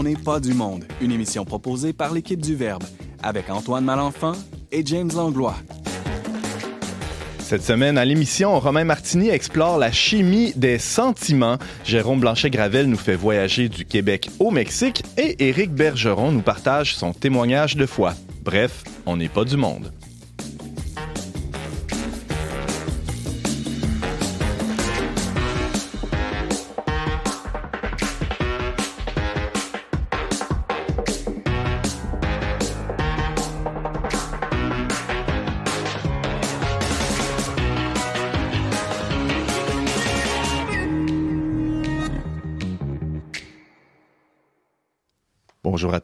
On n'est pas du monde, une émission proposée par l'équipe du Verbe, avec Antoine Malenfant et James Langlois. Cette semaine, à l'émission, Romain Martini explore la chimie des sentiments. Jérôme Blanchet-Gravel nous fait voyager du Québec au Mexique et Éric Bergeron nous partage son témoignage de foi. Bref, on n'est pas du monde.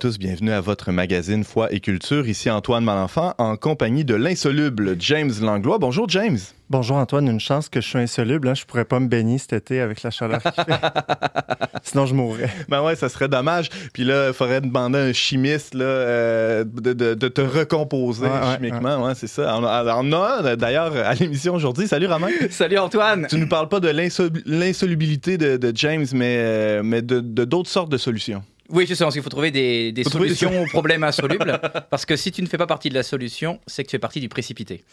Tous, bienvenue à votre magazine Foi et Culture. Ici Antoine Malenfant en compagnie de l'insoluble James Langlois. Bonjour James. Bonjour Antoine, une chance que je suis insoluble. Hein. Je pourrais pas me baigner cet été avec la chaleur qu'il fait. Sinon, je mourrais. Ben ouais, ça serait dommage. Puis là, il faudrait demander à un chimiste là, euh, de, de, de, te recomposer Ouais, ouais, chimiquement. Ouais, c'est ça. On a, on a, d'ailleurs à l'émission aujourd'hui. Salut Romain. Salut Antoine. Tu nous parles pas de l'insol- l'insolubilité de, de James, mais, euh, mais de de d'autres sortes de solutions. Oui, je sais, parce qu'il faut trouver des, des Faut trouver des solutions aux problèmes insolubles. parce que si tu ne fais pas partie de la solution, c'est que tu fais partie du précipité.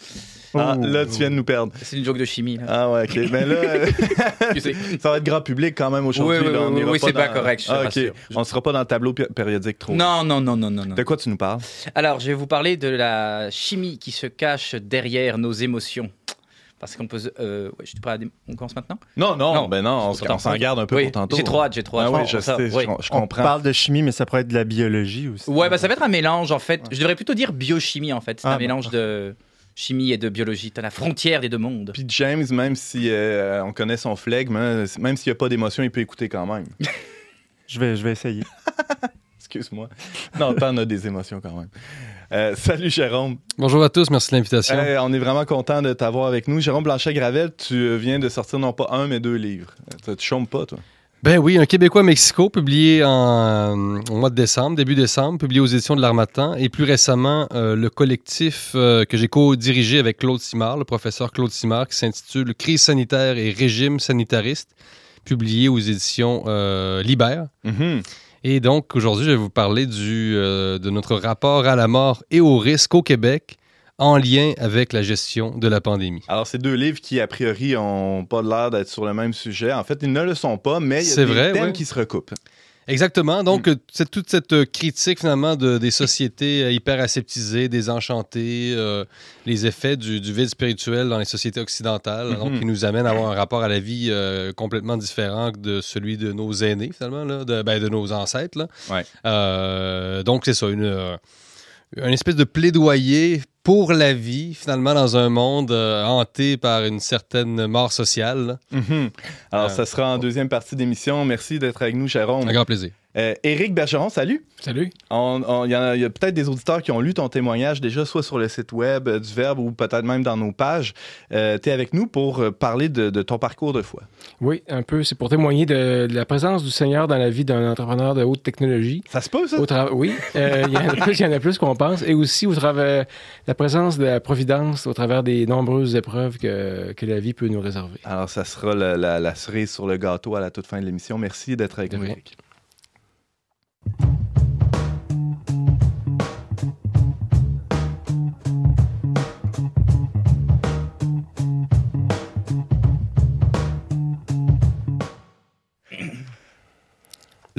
Ah, là, tu viens de nous perdre. C'est une joke de chimie. là. Ah ouais, ok. Mais là, Tu sais. ça va être grand public quand même aujourd'hui. Oui, oui, là. Oui, c'est pas dans- correct, je Ah, ok. rassure. On sera pas dans le tableau périodique trop. Non, non, non, non, non, non. De quoi tu nous parles? Alors, je vais vous parler de la chimie qui se cache derrière nos émotions. Parce qu'on peut. Euh, ouais, je suis prêt à dé- On commence maintenant? Non, non, Non. ben non, on, s'en garde un peu Oui, pour tantôt. J'ai trop hâte, j'ai trop hâte. Ah oui, Bon, je ça, sais, je oui. com- je On comprends. parle de chimie, mais ça pourrait être de la biologie aussi. Ouais, bah ça va être un mélange en fait. Je devrais plutôt dire biochimie en fait. C'est Ah, un bon. mélange de chimie et de biologie. T'as la frontière des deux mondes. Puis James, même si euh, on connaît son flegme, hein, même s'il n'y a pas d'émotion, il peut écouter quand même. Je vais, je vais essayer. Excuse-moi. Non, t'en as des émotions quand même. Euh, salut Jérôme. Bonjour à tous, merci de l'invitation. On est vraiment content de t'avoir avec nous. Jérôme Blanchet-Gravel, tu euh, viens de sortir non pas un, mais deux livres. Euh, Tu chômes pas, toi? Ben oui, un Québécois Mexico, publié en, au mois de décembre, début décembre, publié aux éditions de l'Armatan. Et plus récemment, euh, le collectif euh, que j'ai co-dirigé avec Claude Simard, le professeur Claude Simard, qui s'intitule Crise sanitaire et régime sanitariste, publié aux éditions Libère. Mhm. Et donc, aujourd'hui, je vais vous parler du, euh, de notre rapport à la mort et au risque au Québec en lien avec la gestion de la pandémie. Alors, c'est deux livres qui, a priori, ont pas l'air d'être sur le même sujet. En fait, ils ne le sont pas, mais il y a des vrai, thèmes ouais. qui se recoupent. Exactement. Donc, euh, c'est toute cette euh, critique, finalement, de, des sociétés euh, hyper aseptisées, désenchantées, euh, les effets du, du vide spirituel dans les sociétés occidentales, Mhm. donc qui nous amènent à avoir un rapport à la vie euh, complètement différent de celui de nos aînés, finalement, là, de, ben, de nos ancêtres. Là. Ouais. Euh, donc, c'est ça, une, une espèce de plaidoyer pour la vie, finalement, dans un monde euh, hanté par une certaine mort sociale. Mhm. Alors, Euh, ça sera en deuxième partie d'émission. Merci d'être avec nous, Jérôme. Un grand plaisir. Euh, Éric Bergeron, salut. Salut. Il y, a- peut-être des auditeurs qui ont lu ton témoignage déjà, soit sur le site web euh, du Verbe ou peut-être même dans nos pages. tu es avec nous pour euh, parler de, de ton parcours de foi. Oui, un peu. C'est pour témoigner de, de la présence du Seigneur dans la vie d'un entrepreneur de haute technologie. Ça se peut, ça? Au oui, euh, il y en a plus, il y en a plus qu'on pense. Et aussi au travers la présence de la providence au travers des nombreuses épreuves que, que la vie peut nous réserver. Alors, ça sera la, la- la cerise sur le gâteau à la toute fin de l'émission. Merci d'être avec nous. Éric.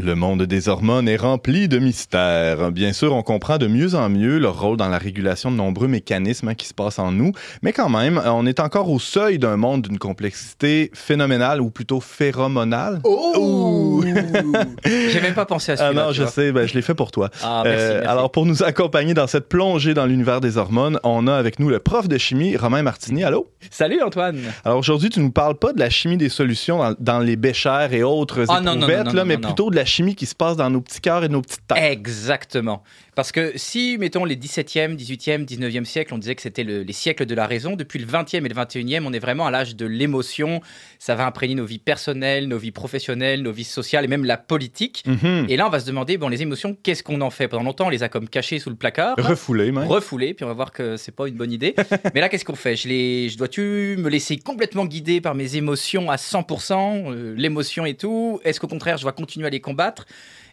Le monde des hormones est rempli de mystères. Bien sûr, on comprend de mieux en mieux leur rôle dans la régulation de nombreux mécanismes qui se passent en nous, mais quand même, on est encore au seuil d'un monde d'une complexité phénoménale ou plutôt phéromonale. Oh J'ai même pas pensé à Ah celui-là. non, je sais, ben, je l'ai fait pour toi. Ah, merci, Euh, merci. Alors, pour nous accompagner dans cette plongée dans l'univers des hormones, on a avec nous le prof de chimie, Romain Martini. Allô? Salut Antoine. Alors, aujourd'hui, tu nous parles pas de la chimie des solutions dans, dans les béchères et autres Ah, non, non, éprouvettes, non, là, non, mais non, plutôt de la chimie qui se passe dans nos petits cœurs et nos petites têtes. Exactement. Parce que si, mettons, les 17e, 18e, 19e siècles, on disait que c'était le- les siècles de la raison, depuis le 20e et le 21e, on est vraiment à l'âge de l'émotion. Ça va imprégner nos vies personnelles, nos vies professionnelles, nos vies sociales et même la politique. Mhm. Et là, on va se demander, bon, les émotions, qu'est-ce qu'on en fait? Pendant longtemps, on les a comme cachées sous le placard. Refoulé, même. refoulées, puis on va voir que c'est pas une bonne idée. Mais là, qu'est-ce qu'on fait? Je, les, je dois-tu me laisser complètement guider par mes émotions à 100%, euh, l'émotion et tout? Est-ce qu'au contraire, je dois continuer à les combattre?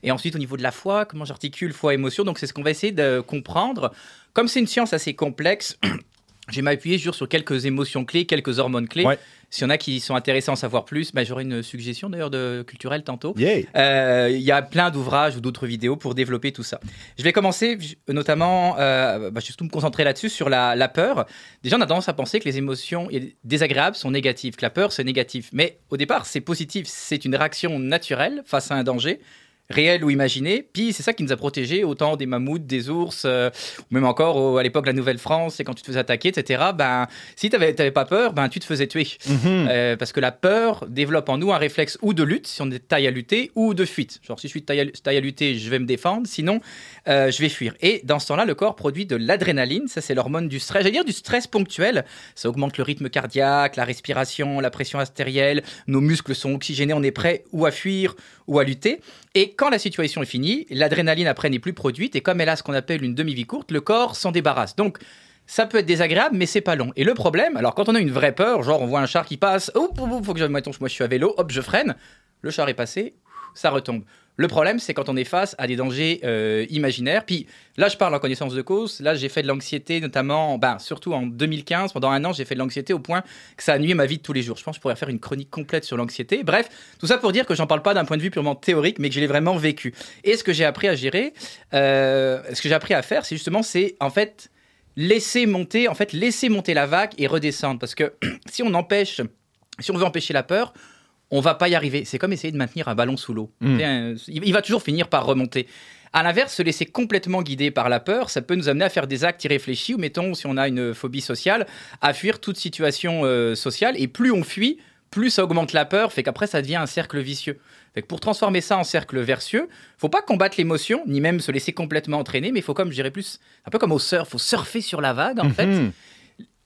Et ensuite, au niveau de la foi, comment j'articule foi, émotion. Donc, c'est ce qu'on va essayer de comprendre. Comme c'est une science assez complexe, je vais m'appuyer sur sur quelques émotions clés, quelques hormones clés. Ouais. S'il y en a qui sont intéressés à en savoir plus, bah, j'aurai une suggestion d'ailleurs de culturelle tantôt. Yeah. Euh, Il y a plein d'ouvrages ou d'autres vidéos pour développer tout ça. Je vais commencer notamment, euh, bah, je vais surtout me concentrer là-dessus, sur la, la peur. Déjà, on a tendance à penser que les émotions désagréables sont négatives, que la peur, c'est négatif. Mais au départ, c'est positif. C'est une réaction naturelle face à un danger réel ou imaginé. Puis c'est ça qui nous a protégés, autant des mammouths, des ours, euh, ou même encore au- à l'époque la Nouvelle-France, et quand tu te faisais attaquer, etc. Ben, si tu n'avais pas peur, ben, tu te faisais tuer. Mhm. Euh, parce que la peur développe en nous un réflexe ou de lutte, si on est taille à lutter, ou de fuite. Genre, si je suis taille à, taille à lutter, je vais me défendre, sinon, euh, je vais fuir. Et dans ce temps-là, le corps produit de l'adrénaline, ça c'est l'hormone du stress, j'allais dire du stress ponctuel. Ça augmente le rythme cardiaque, la respiration, la pression artérielle, nos muscles sont oxygénés, on est prêt ou à fuir ou à lutter. Et quand la situation est finie, l'adrénaline après n'est plus produite, et comme elle a ce qu'on appelle une demi-vie courte, le corps s'en débarrasse. Donc, ça peut être désagréable, mais c'est pas long. Et le problème, alors quand on a une vraie peur, genre on voit un char qui passe, oh, oh, faut que je, moi je suis à vélo, hop, je freine, le char est passé, ça retombe. Le problème, c'est quand on est face à des dangers euh, imaginaires. Puis là, je parle en connaissance de cause. Là, j'ai fait de l'anxiété, notamment, ben, surtout en 2015. Pendant un an, j'ai fait de l'anxiété au point que ça a nuit ma vie de tous les jours. Je pense que je pourrais faire une chronique complète sur l'anxiété. Bref, tout ça pour dire que j'en parle pas d'un point de vue purement théorique, mais que je l'ai vraiment vécu. Et ce que j'ai appris à gérer, euh, ce que j'ai appris à faire, c'est justement, c'est en fait laisser monter, en fait, laisser monter la vague et redescendre. Parce que si on empêche, si on veut empêcher la peur, on va pas y arriver. C'est comme essayer de maintenir un ballon sous l'eau. Mm. Un- Il il va toujours finir par remonter. À l'inverse, se laisser complètement guider par la peur, ça peut nous amener à faire des actes irréfléchis ou, mettons, si on a une phobie sociale, à fuir toute situation euh, sociale. Et plus on fuit, plus ça augmente la peur, fait qu'après, ça devient un cercle vicieux. Fait que pour transformer ça en cercle vertueux, faut pas combattre l'émotion, ni même se laisser complètement entraîner, mais il faut comme, je dirais plus, un peu comme au surf, faut surfer sur la vague, en fait Mhm.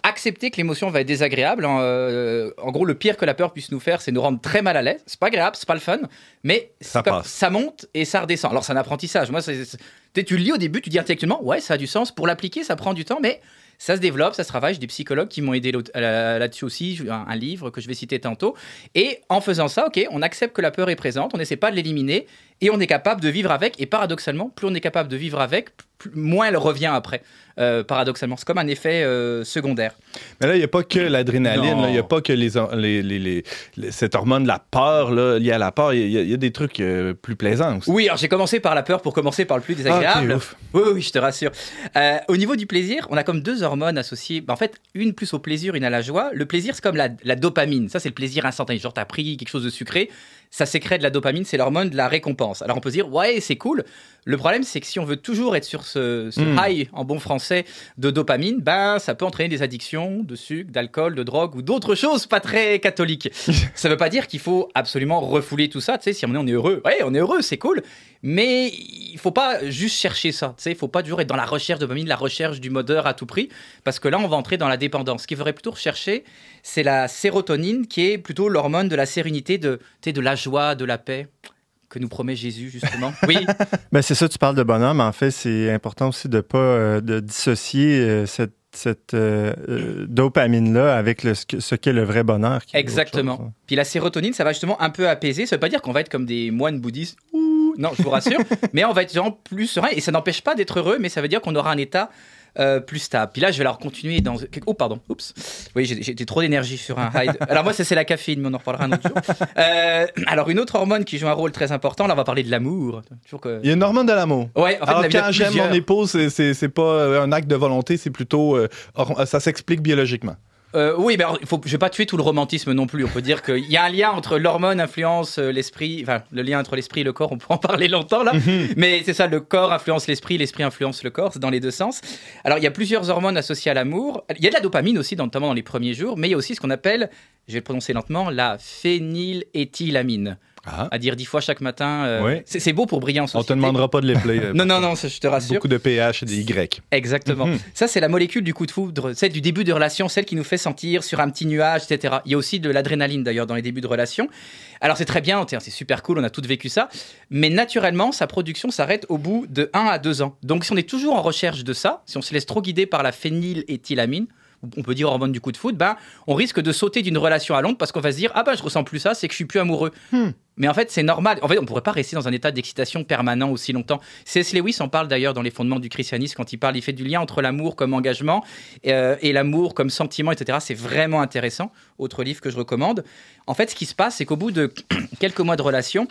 Accepter que l'émotion va être désagréable. En, euh, en gros, le pire que la peur puisse nous faire, c'est nous rendre très mal à l'aise. C'est pas agréable, c'est pas le fun, mais Ça passe. ça monte et ça redescend. Alors, c'est un apprentissage. Moi, c'est- tu le lis au début, tu dis intellectuellement, ouais, ça a du sens. Pour l'appliquer, ça prend du temps, mais ça se développe, ça se travaille. J'ai des psychologues qui m'ont aidé là- là-dessus aussi, un, un livre que je vais citer tantôt. Et en faisant ça, ok, on accepte que la peur est présente, on n'essaie pas de l'éliminer et on est capable de vivre avec. Et paradoxalement, plus on est capable de vivre avec, plus- moins elle revient après. Euh, paradoxalement, c'est comme un effet euh, secondaire. Mais là, il n'y a pas que l'adrénaline, il n'y a pas que les, les, les- les- les- cette hormone de la peur là, liée à la peur. Il y, a- il y a des trucs euh, plus plaisants aussi. Oui, alors j'ai commencé par la peur pour commencer par le plus désagréable. Ah, ouf. oui, oui, oui, je te rassure. Euh, au niveau du plaisir, on a comme deux hormones associées. Bah, en fait, une plus au plaisir, une à la joie. Le plaisir, c'est comme la, la dopamine. Ça, c'est le plaisir instantané. Genre, t'as pris quelque chose de sucré, ça sécrète de la dopamine, c'est l'hormone de la récompense. Alors, on peut se dire, ouais, c'est cool. Le problème, c'est que si on veut toujours être sur ce, ce Mm. high, en bon français, de dopamine, ben, ça peut entraîner des addictions de sucre, d'alcool, de drogue ou d'autres choses pas très catholiques. ça veut pas dire qu'il faut absolument refouler tout ça. Tu sais, si on est, on est heureux, ouais, on est heureux, c'est cool. Mais il faut pas juste chercher ça. Tu sais, il faut pas toujours être dans la recherche de dopamine, la recherche du modeur à tout prix, parce que là, on va entrer dans la dépendance. Ce qu'il faudrait plutôt rechercher, c'est la sérotonine, qui est plutôt l'hormone de la sérénité, de, de la joie, de la paix que nous promet Jésus justement. Oui, Ben, c'est ça, tu parles de bonheur, mais en fait, c'est important aussi de ne pas euh, de dissocier euh, cette, cette euh, dopamine-là avec le, ce que- ce qu'est le vrai bonheur. qui exactement. chose, hein. Puis la sérotonine, ça va justement un peu apaiser. Ça veut pas dire qu'on va être comme des moines bouddhistes. Ouh, non, je vous rassure. mais on va être vraiment plus serein et ça n'empêche pas d'être heureux, mais ça veut dire qu'on aura un état euh, plus stable. Puis là, je vais alors continuer dans. Oh, pardon. Oups. Oui, j'ai j'ai trop d'énergie sur un high. Alors moi, ça c'est la caféine, mais on en reparlera un autre jour. Euh, alors une autre hormone qui joue un rôle très important. Là, on va parler de l'amour. Que. Il y a une hormone de l'amour. Ouais. En fait, Alors, il y en a quand j'aime mon épouse, c'est- c'est c'est pas euh, un acte de volonté, c'est plutôt. euh, ça s'explique biologiquement. Euh, oui, il faut, je vais pas tuer tout le romantisme non plus. On peut dire qu'il y a un lien entre l'hormone influence euh, l'esprit, enfin le lien entre l'esprit et le corps. On peut en parler longtemps là, mais c'est ça, le corps influence l'esprit, l'esprit influence le corps, c'est dans les deux sens. Alors il y a plusieurs hormones associées à l'amour. Il y a de la dopamine aussi, notamment dans les premiers jours, mais il y a aussi ce qu'on appelle, je vais le prononcer lentement, la phényléthylamine. Ah. À dire dix fois chaque matin. euh, Oui. c'est, beau pour briller en On te société. demandera pas de les plaire. Non, non, non, ça, je te rassure. Beaucoup de pH et des Y. Exactement. Mhm. Ça, c'est la molécule du coup de foudre, celle du début de relation, celle qui nous fait sentir sur un petit nuage, etc. Il y a aussi de l'adrénaline d'ailleurs dans les débuts de relation. Alors c'est très bien, c'est super cool, on a tous vécu ça. Mais naturellement, sa production s'arrête au bout de 1 à 2 ans. Donc si on est toujours en recherche de ça, si on se laisse trop guider par la phényléthylamine, on peut dire hormone du coup de foot, ben, on risque de sauter d'une relation à l'autre parce qu'on va se dire ah ben je ressens plus ça, c'est que je suis plus amoureux. Hmm. Mais en fait, c'est normal. En fait, on pourrait pas rester dans un état d'excitation permanent aussi longtemps. C.S. Lewis en parle d'ailleurs dans les fondements du christianisme quand il parle, il fait du lien entre l'amour comme engagement euh, et l'amour comme sentiment, etc. C'est vraiment intéressant. Autre livre que je recommande. En fait, ce qui se passe, c'est qu'au bout de quelques mois de relation,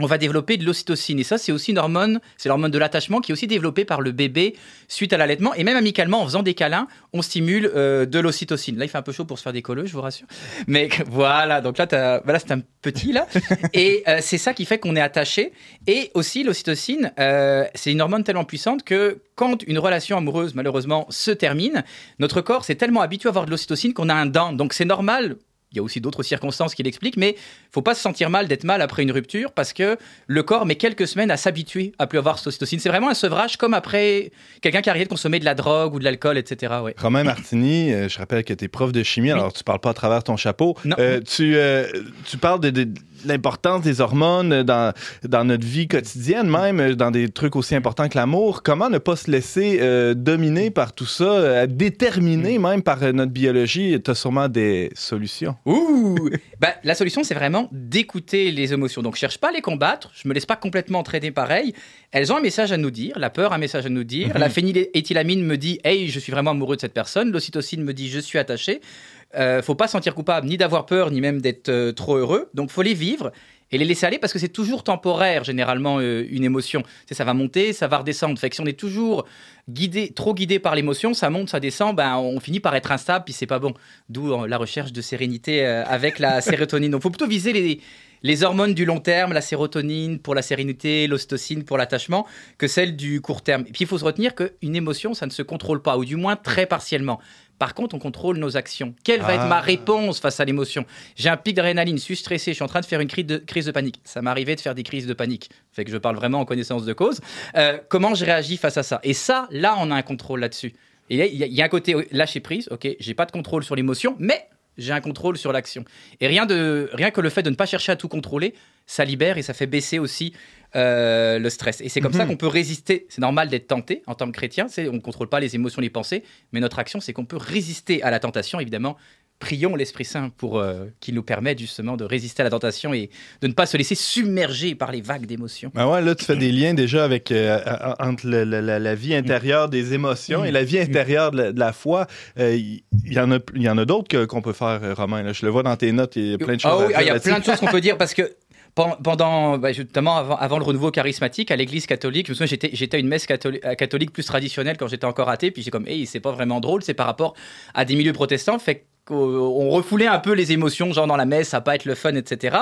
on va développer de l'ocytocine. Et ça, c'est aussi une hormone, c'est l'hormone de l'attachement qui est aussi développée par le bébé suite à l'allaitement. Et même amicalement, en faisant des câlins, on stimule euh, de l'ocytocine. Là, il fait un peu chaud pour se faire des colleux, je vous rassure. Mais voilà, donc là, voilà, c'est un petit, là. Et euh, c'est ça qui fait qu'on est attaché. Et aussi, l'ocytocine, euh, c'est une hormone tellement puissante que quand une relation amoureuse, malheureusement, se termine, notre corps s'est tellement habitué à avoir de l'ocytocine qu'on a un dent. Donc c'est normal. Il y a aussi d'autres circonstances qui l'expliquent, mais faut pas se sentir mal d'être mal après une rupture parce que le corps met quelques semaines à s'habituer à plus avoir cette ocytocine. C'est vraiment un sevrage comme après quelqu'un qui a arrêté de consommer de la drogue ou de l'alcool, etc. Ouais. Romain Martini, euh, je rappelle que tu es prof de chimie, alors tu parles pas à travers ton chapeau. Non. Euh, tu, euh, tu parles de, de l'importance des hormones dans, dans notre vie quotidienne, même euh, dans des trucs aussi importants que l'amour. Comment ne pas se laisser euh, dominer par tout ça, euh, déterminer même par euh, notre biologie? Tu as sûrement des solutions. Ouh bah, La solution, c'est vraiment d'écouter les émotions. Donc, je cherche pas à les combattre, je me laisse pas complètement entraîner pareil. Elles ont un message à nous dire, la peur a un message à nous dire, la phényléthylamine me dit « Hey, je suis vraiment amoureux de cette personne », l'ocytocine me dit « Je suis attaché ». Euh, faut pas se sentir coupable ni d'avoir peur, ni même d'être euh, trop heureux. Donc, faut les vivre et les laisser aller parce que c'est toujours temporaire, généralement, euh, une émotion. Sais, ça va monter, ça va redescendre. Fait que si on est toujours guidé, trop guidé par l'émotion, ça monte, ça descend, ben, on finit par être instable, puis c'est pas bon. D'où euh, la recherche de sérénité avec la sérotonine. Donc, faut plutôt viser les, les hormones du long terme, la sérotonine pour la sérénité, l'ocytocine pour l'attachement, que celles du court terme. Et puis, il faut se retenir qu'une émotion, ça ne se contrôle pas, ou du moins très partiellement. Par contre, on contrôle nos actions. Quelle va être ma réponse face à l'émotion? J'ai un pic d'adrénaline, je suis stressé, je suis en train de faire une crise de, crise de panique. Ça m'est arrivé de faire des crises de panique. Fait que je parle vraiment en connaissance de cause. Euh, comment je réagis face à ça? Et ça, là, on a un contrôle là-dessus. Il y, a- il y a un côté lâcher prise, ok, j'ai pas de contrôle sur l'émotion, mais j'ai un contrôle sur l'action. Et rien, de, rien que le fait de ne pas chercher à tout contrôler, ça libère et ça fait baisser aussi euh, le stress. Et c'est comme ça qu'on peut résister. C'est normal d'être tenté en tant que chrétien. On ne contrôle pas les émotions, les pensées, mais notre action, c'est qu'on peut résister à la tentation, évidemment. Prions l'Esprit Saint pour euh, qu'il nous permette justement de résister à la tentation et de ne pas se laisser submerger par les vagues d'émotions. Ben ouais, là, tu fais des liens déjà avec euh, entre le- la, la vie intérieure des émotions et la vie intérieure de la, de la foi. Il y, en a, il y en a d'autres qu'on peut faire, Romain. là. Je le vois dans tes notes, il y a plein de choses Ah oui, dire ah, il y a plein de choses qu'on peut dire parce que pendant, bah, notamment avant, avant le renouveau charismatique à l'église catholique, je me souviens, j'étais, à une messe catholi- euh, catholique plus traditionnelle quand j'étais encore athée, puis j'ai comme, hey, c'est pas vraiment drôle, c'est par rapport à des milieux protestants, fait on refoulait un peu les émotions, genre dans la messe, ça va pas être le fun, etc.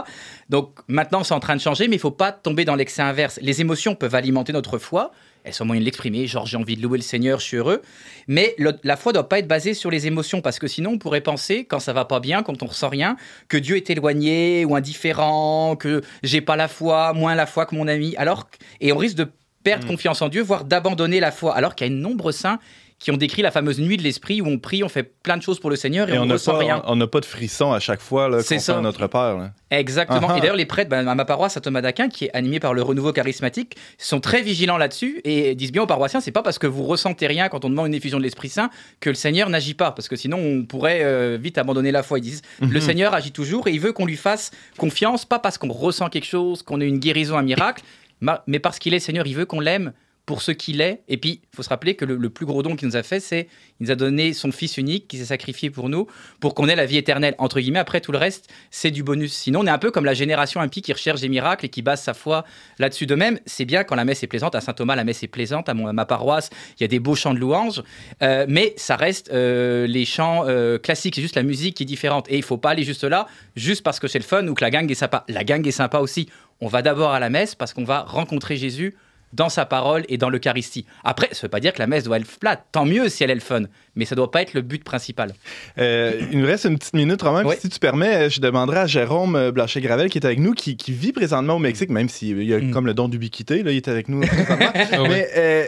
Donc maintenant, c'est en train de changer, mais il faut pas tomber dans l'excès inverse. Les émotions peuvent alimenter notre foi. Elles sont moyens de l'exprimer, genre j'ai envie de louer le Seigneur, je suis heureux. Mais le- la foi doit pas être basée sur les émotions, parce que sinon on pourrait penser, quand ça va pas bien, quand on ressent rien, que Dieu est éloigné ou indifférent, que j'ai pas la foi, moins la foi que mon ami. Alors, et on risque de perdre confiance en Dieu, voire d'abandonner la foi. Alors qu'il y a de nombreux saints qui ont décrit la fameuse nuit de l'esprit où on prie, on fait plein de choses pour le Seigneur et, Et on ne ressent pas, rien. on n'a pas de frisson à chaque fois là, C'est qu'on ça. notre Père. là. Exactement. Ah ah. Et d'ailleurs, les prêtres ben, à ma paroisse, à Thomas d'Aquin, qui est animé par le renouveau charismatique, sont très vigilants là-dessus et disent bien aux paroissiens c'est pas parce que vous ressentez rien quand on demande une effusion de l'Esprit Saint que le Seigneur n'agit pas, parce que sinon on pourrait euh, vite abandonner la foi. Ils disent le Seigneur agit toujours et il veut qu'on lui fasse confiance, pas parce qu'on ressent quelque chose, qu'on ait une guérison, un miracle, ma- mais parce qu'il est Seigneur. Il veut qu'on l'aime pour ce qu'il est. Et puis, il faut se rappeler que le, plus gros don qu'il nous a fait, c'est il nous a donné son Fils unique qui s'est sacrifié pour nous, pour qu'on ait la vie éternelle. Entre guillemets, après tout le reste, c'est du bonus. Sinon, on est un peu comme la génération impie qui recherche des miracles et qui base sa foi là-dessus de même. C'est bien quand la messe est plaisante. À Saint-Thomas, la messe est plaisante. À, à ma paroisse, il y a des beaux chants de louanges. Euh, mais ça reste euh, les chants euh, classiques. C'est juste la musique qui est différente. Et il faut pas aller juste là, juste parce que c'est le fun ou que la gang est sympa. La gang est sympa aussi. On va d'abord à la messe parce qu'on va rencontrer Jésus dans sa parole et dans l'Eucharistie. Après, ça veut pas dire que la messe doit être plate. Tant mieux si elle est le fun. Mais ça doit pas être le but principal. Euh, il nous reste une petite minute, Romain. Oui. Si tu permets, je demanderai à Jérôme euh, Blanchet-Gravel, qui est avec nous, qui, qui vit présentement au Mexique, même s'il y a Mm. comme le don d'ubiquité, là, il est avec nous présentement. Ah. Mais euh,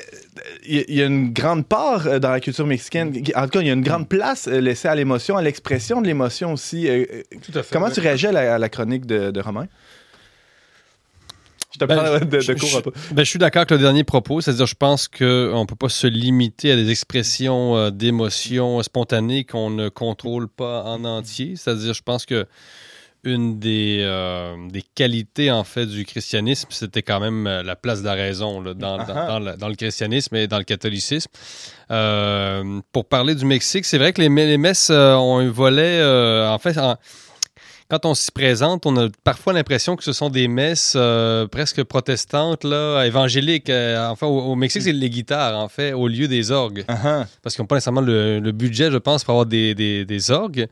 il y a- il y, a une grande part euh, dans la culture mexicaine. En tout cas, il y a une grande place euh, laissée à l'émotion, à l'expression de l'émotion aussi. Euh, euh, Tout à fait. Comment tu réagis à la, à la chronique de, de Romain? Je Ben, parle de, de je- cours je- un peu. Ben, je suis d'accord avec le dernier propos, c'est-à-dire je pense qu'on ne peut pas se limiter à des expressions euh, d'émotions spontanées qu'on ne contrôle pas en entier. C'est-à-dire je pense que une des, euh, des qualités en fait du christianisme, c'était quand même euh, la place de la raison là, dans, dans- dans le, dans le christianisme et dans le catholicisme. Euh, pour parler du Mexique, c'est vrai que les, les messes ont un volet, en fait, en- quand on s'y présente, on a parfois l'impression que ce sont des messes euh, presque protestantes, là, évangéliques. Euh, enfin, au, au Mexique, c'est les guitares, en fait, au lieu des orgues. Ah, ah. Parce qu'ils n'ont pas nécessairement le, le budget, je pense, pour avoir des, des- des orgues.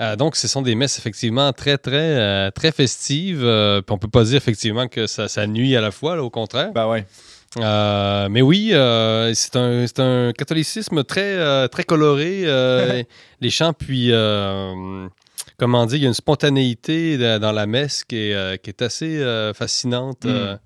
Euh, donc, ce sont des messes, effectivement, très, très, très festives. Puis on peut pas dire, effectivement, que ça, ça nuit à la fois, là, au contraire. Ben ouais. Euh, mais oui, euh, c'est un, catholicisme très, euh, très coloré. les chants, puis, comment dire, il y a une spontanéité de- dans la messe qui est, euh, qui est assez euh, fascinante. Mm.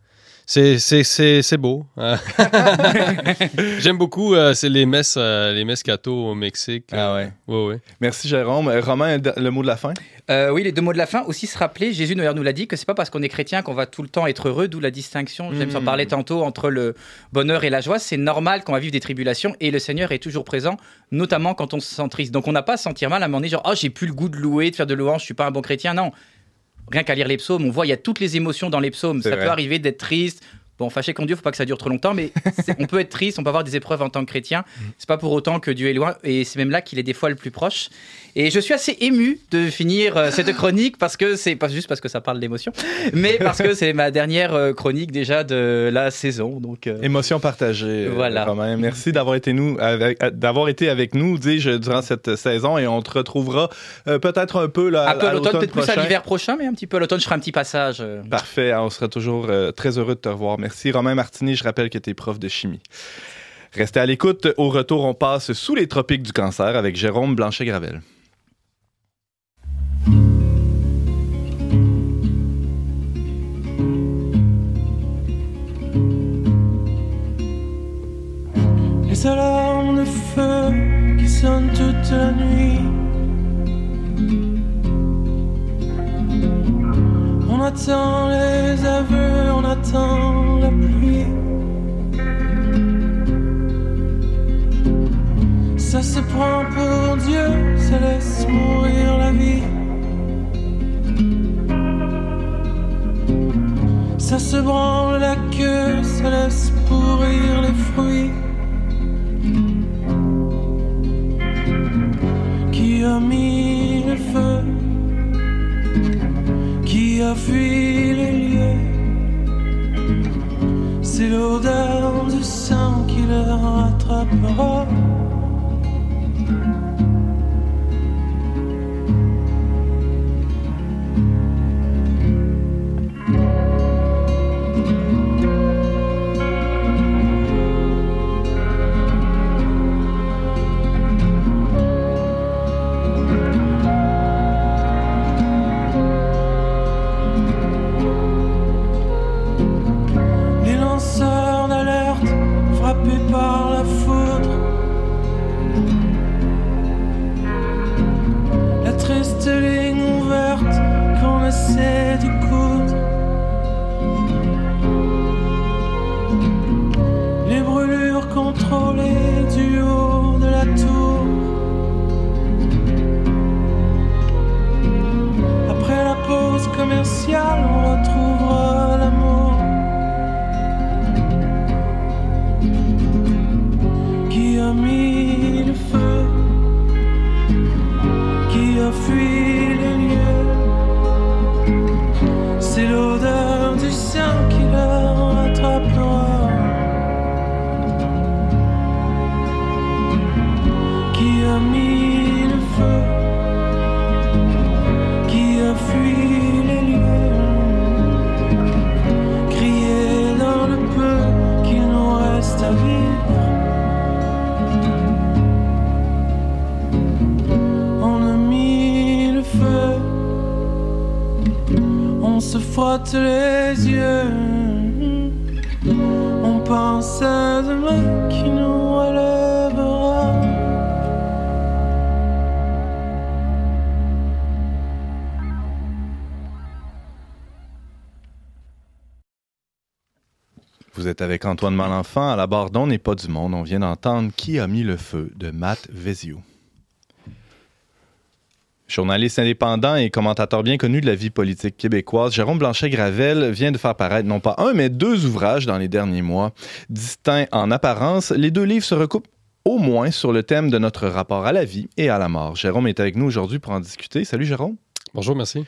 Euh. c'est, c'est, c'est, c'est beau. J'aime beaucoup euh, c'est les messes, euh, les messes au Mexique. Ah ouais. Ouais, ouais. Merci Jérôme. Euh, Romain, le mot de la fin? Euh, oui, les deux mots de la fin. Aussi se rappeler, Jésus d'ailleurs nous l'a dit, que c'est pas parce qu'on est chrétien qu'on va tout le temps être heureux, d'où la distinction, James en Mm. parlait tantôt, entre le bonheur et la joie. C'est normal qu'on va vivre des tribulations et le Seigneur est toujours présent, notamment quand on se sent triste. Donc on n'a pas à se sentir mal à un moment donné, genre, oh, j'ai plus le goût de louer, de faire de louange, je suis pas un bon chrétien. Non. Rien qu'à lire les psaumes, on voit, il y a toutes les émotions dans les psaumes. Ça vrai. peut arriver d'être triste. Bon, fâché contre Dieu, faut pas que ça dure trop longtemps, mais on peut être triste, on peut avoir des épreuves en tant que chrétien. C'est pas pour autant que Dieu est loin, et c'est même là qu'il est des fois le plus proche. Et je suis assez ému de finir euh, cette chronique parce que c'est pas juste parce que ça parle d'émotion, mais parce que c'est ma dernière euh, chronique déjà de la saison. Donc, euh, Émotion partagée. Voilà. Romain. Merci d'avoir été, nous, avec, d'avoir été avec nous, dis-je, durant cette saison et on te retrouvera peut-être un peu là, un peu à l'automne, peut-être plus à l'hiver prochain, mais un petit peu à l'automne, je ferai un petit passage. Parfait, on sera toujours très heureux de te revoir. Merci Romain Martini, je rappelle que tu es prof de chimie. Restez à l'écoute. Au retour, on passe sous les tropiques du cancer avec Jérôme Blanchet-Gravel. Les alarmes de feu qui sonnent toute la nuit. On attend les aveux, on attend la pluie. Ça se prend pour Dieu, ça laisse mourir la vie. Ça se branle la queue, ça laisse pourrir les fruits. Qui a mis le feu? Qui a fui les lieux? C'est l'odeur du sang qui le rattrapera on se frotte les yeux, on pense à demain qui nous relèvera. Vous êtes avec Antoine Malenfant à la barre d'On n'est pas du monde. On vient d'entendre Qui a mis le feu de Matt Vezio. Journaliste indépendant et commentateur bien connu de la vie politique québécoise, Jérôme Blanchet-Gravel vient de faire paraître non pas un, mais deux ouvrages dans les derniers mois. Distincts en apparence, les deux livres se recoupent au moins sur le thème de notre rapport à la vie et à la mort. Jérôme est avec nous aujourd'hui pour en discuter. Salut Jérôme. Bonjour, merci.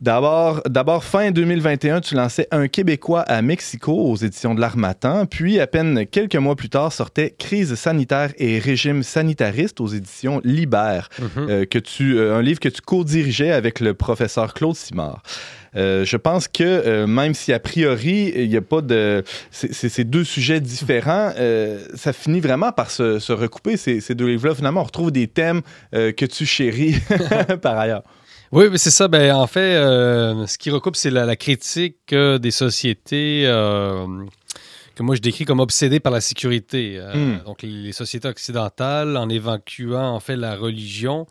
D'abord, d'abord, fin 2021, tu lançais Un Québécois à Mexico aux éditions de l'Armatan. Puis, à peine quelques mois plus tard, sortait Crise sanitaire et régime sanitariste aux éditions Libère, Mhm. euh, que tu, euh, un livre que tu co-dirigeais avec le professeur Claude Simard. Euh, je pense que euh, même si a priori il n'y a pas de, c'est deux sujets différents, euh, ça finit vraiment par se, se recouper ces, ces deux livres-là. Finalement, on retrouve des thèmes que tu chéris par ailleurs. Oui, mais c'est ça. Ben, en fait, euh, ce qui recoupe, c'est la, la critique euh, des sociétés euh, que moi je décris comme obsédées par la sécurité. Euh, Hmm. Donc, les, les sociétés occidentales, en évacuant en fait la religion,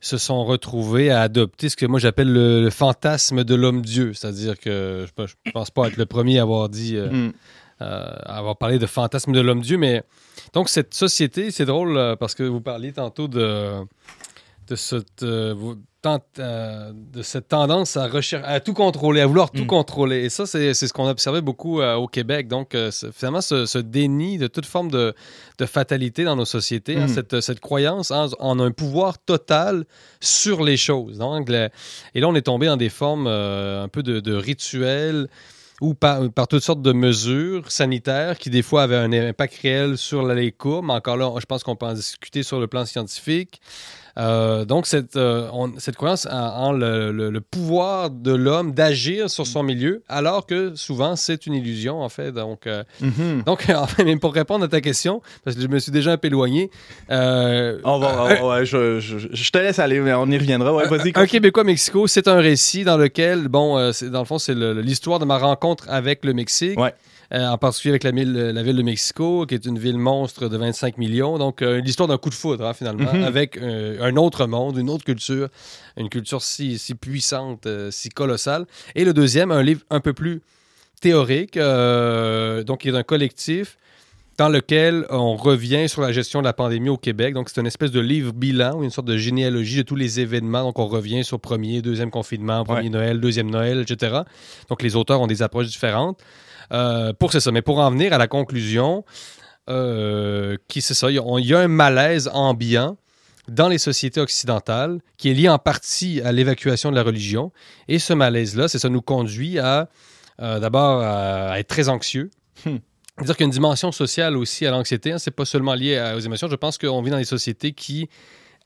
se sont retrouvées à adopter ce que moi j'appelle le, le fantasme de l'homme-dieu. C'est-à-dire que je ne pense pas être le premier à avoir dit. euh, Mm. euh, avoir parlé de fantasme de l'homme-dieu, mais donc cette société, c'est drôle parce que vous parliez tantôt de, de, cette, euh, vous- euh, de cette tendance à, tout contrôler, à vouloir tout Mm. contrôler. Et ça, c'est ce qu'on observait beaucoup euh, au Québec. Donc, euh, finalement, ce, ce déni de toute forme de, de fatalité dans nos sociétés, hein, Mm. cette, cette croyance en, en un pouvoir total sur les choses. Donc, et là, on est tombé dans des formes un peu de, de rituels ou par, par toutes sortes de mesures sanitaires qui, des fois, avaient un impact réel sur les mais encore là, je pense qu'on peut en discuter sur le plan scientifique. Euh, donc, cette, euh, on- cette croyance en, en le, le- le pouvoir de l'homme d'agir sur son milieu, alors que souvent, c'est une illusion, en fait. Donc, euh, Mhm. donc en fait, mais pour répondre à ta question, parce que je me suis déjà un peu éloigné, euh, On va, on- ouais, je, je- je te laisse aller, mais on y reviendra. Ouais, vas-y. un Québécois Mexico, c'est un récit dans lequel, bon, c'est- dans le fond, c'est l'histoire de ma rencontre avec le Mexique. Ouais. Euh, en particulier avec la ville, la ville de Mexico, qui est une ville monstre de 25 millions. Donc, euh, l'histoire d'un coup de foudre, hein, finalement, Mhm. avec euh, un autre monde, une autre culture, une culture si, si puissante, euh, si colossale. Et le deuxième, un livre un peu plus théorique, euh, donc qui est un collectif dans lequel on revient sur la gestion de la pandémie au Québec. Donc, c'est une espèce de livre bilan ou une sorte de généalogie de tous les événements. Donc, on revient sur premier, deuxième confinement, premier Ouais. Noël, deuxième Noël, etc. Donc, les auteurs ont des approches différentes. Euh, pour c'est ça. Mais pour en venir à la conclusion, euh, qui c'est ça, il y, a- il y a un malaise ambiant dans les sociétés occidentales qui est lié en partie à l'évacuation de la religion. Et ce malaise-là, c'est ça nous conduit à euh, d'abord à, à être très anxieux. Hmm. C'est-à-dire qu'il y a une dimension sociale aussi à l'anxiété. Hein. C'est pas seulement lié à- aux émotions. Je pense qu'on vit dans des sociétés qui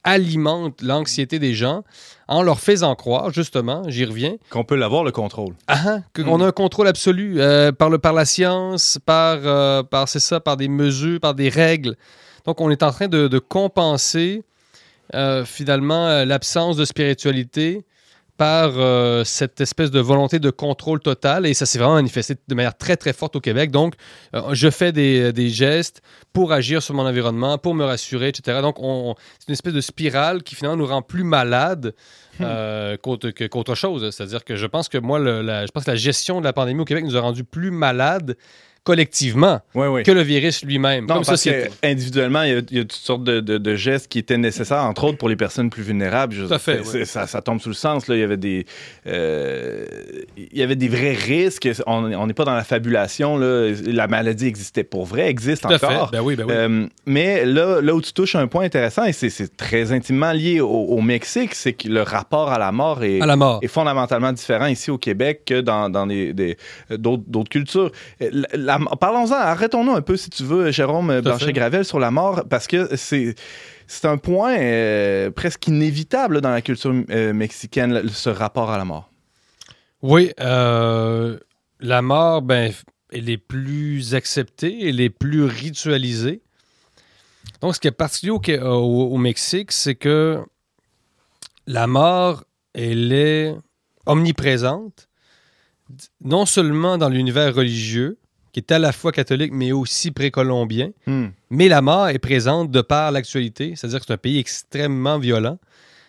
alimentent l'anxiété des gens en leur faisant croire, justement, j'y reviens, Qu'on peut l'avoir le contrôle. ah, ah, que- qu'on a un contrôle absolu euh, par, le, par la science, par, euh, par c'est ça, par des mesures, par des règles. Donc, on est en train de, de compenser euh, finalement l'absence de spiritualité par euh, cette espèce de volonté de contrôle total. Et ça s'est vraiment manifesté de manière très, très forte au Québec. Donc, euh, je fais des, des gestes pour agir sur mon environnement, pour me rassurer, etc. Donc, on, c'est une espèce de spirale qui finalement nous rend plus malades euh, qu'autre, que- qu'autre chose. C'est-à-dire que je pense que moi, le- la, je pense que la gestion de la pandémie au Québec nous a rendus plus malades collectivement Oui, oui. que le virus lui-même. Non, comme parce société. qu'individuellement, il y, a, il y a toutes sortes de, de- de gestes qui étaient nécessaires, entre autres pour les personnes plus vulnérables. Je- à fait, ça, ça tombe sous le sens. Là. Il, y avait des, euh, il y avait des vrais risques. On n'est pas dans la fabulation. Là. La maladie existait pour vrai, existe Tout à fait. encore. Ben oui, ben oui. Euh, mais là, là où tu touches un point intéressant, et c'est- très intimement lié au, au Mexique, c'est que le rapport à la mort est, à la mort. est fondamentalement différent ici au Québec que dans, dans des- des- d'autres, cultures. La- la- parlons-en, arrêtons-nous un peu, si tu veux, Jérôme Blanchet-Gravel, sur la mort, parce que c'est, c'est un point euh, presque inévitable dans la culture euh, mexicaine, ce rapport à la mort. Oui, euh, la mort, ben, elle est plus acceptée, elle est plus ritualisée. Donc, ce qui est particulier au, Qué- au- au Mexique, c'est que la mort, elle est omniprésente, non seulement dans l'univers religieux, qui est à la fois catholique, mais aussi précolombien, Hmm. mais la mort est présente de par l'actualité, c'est-à-dire que c'est un pays extrêmement violent.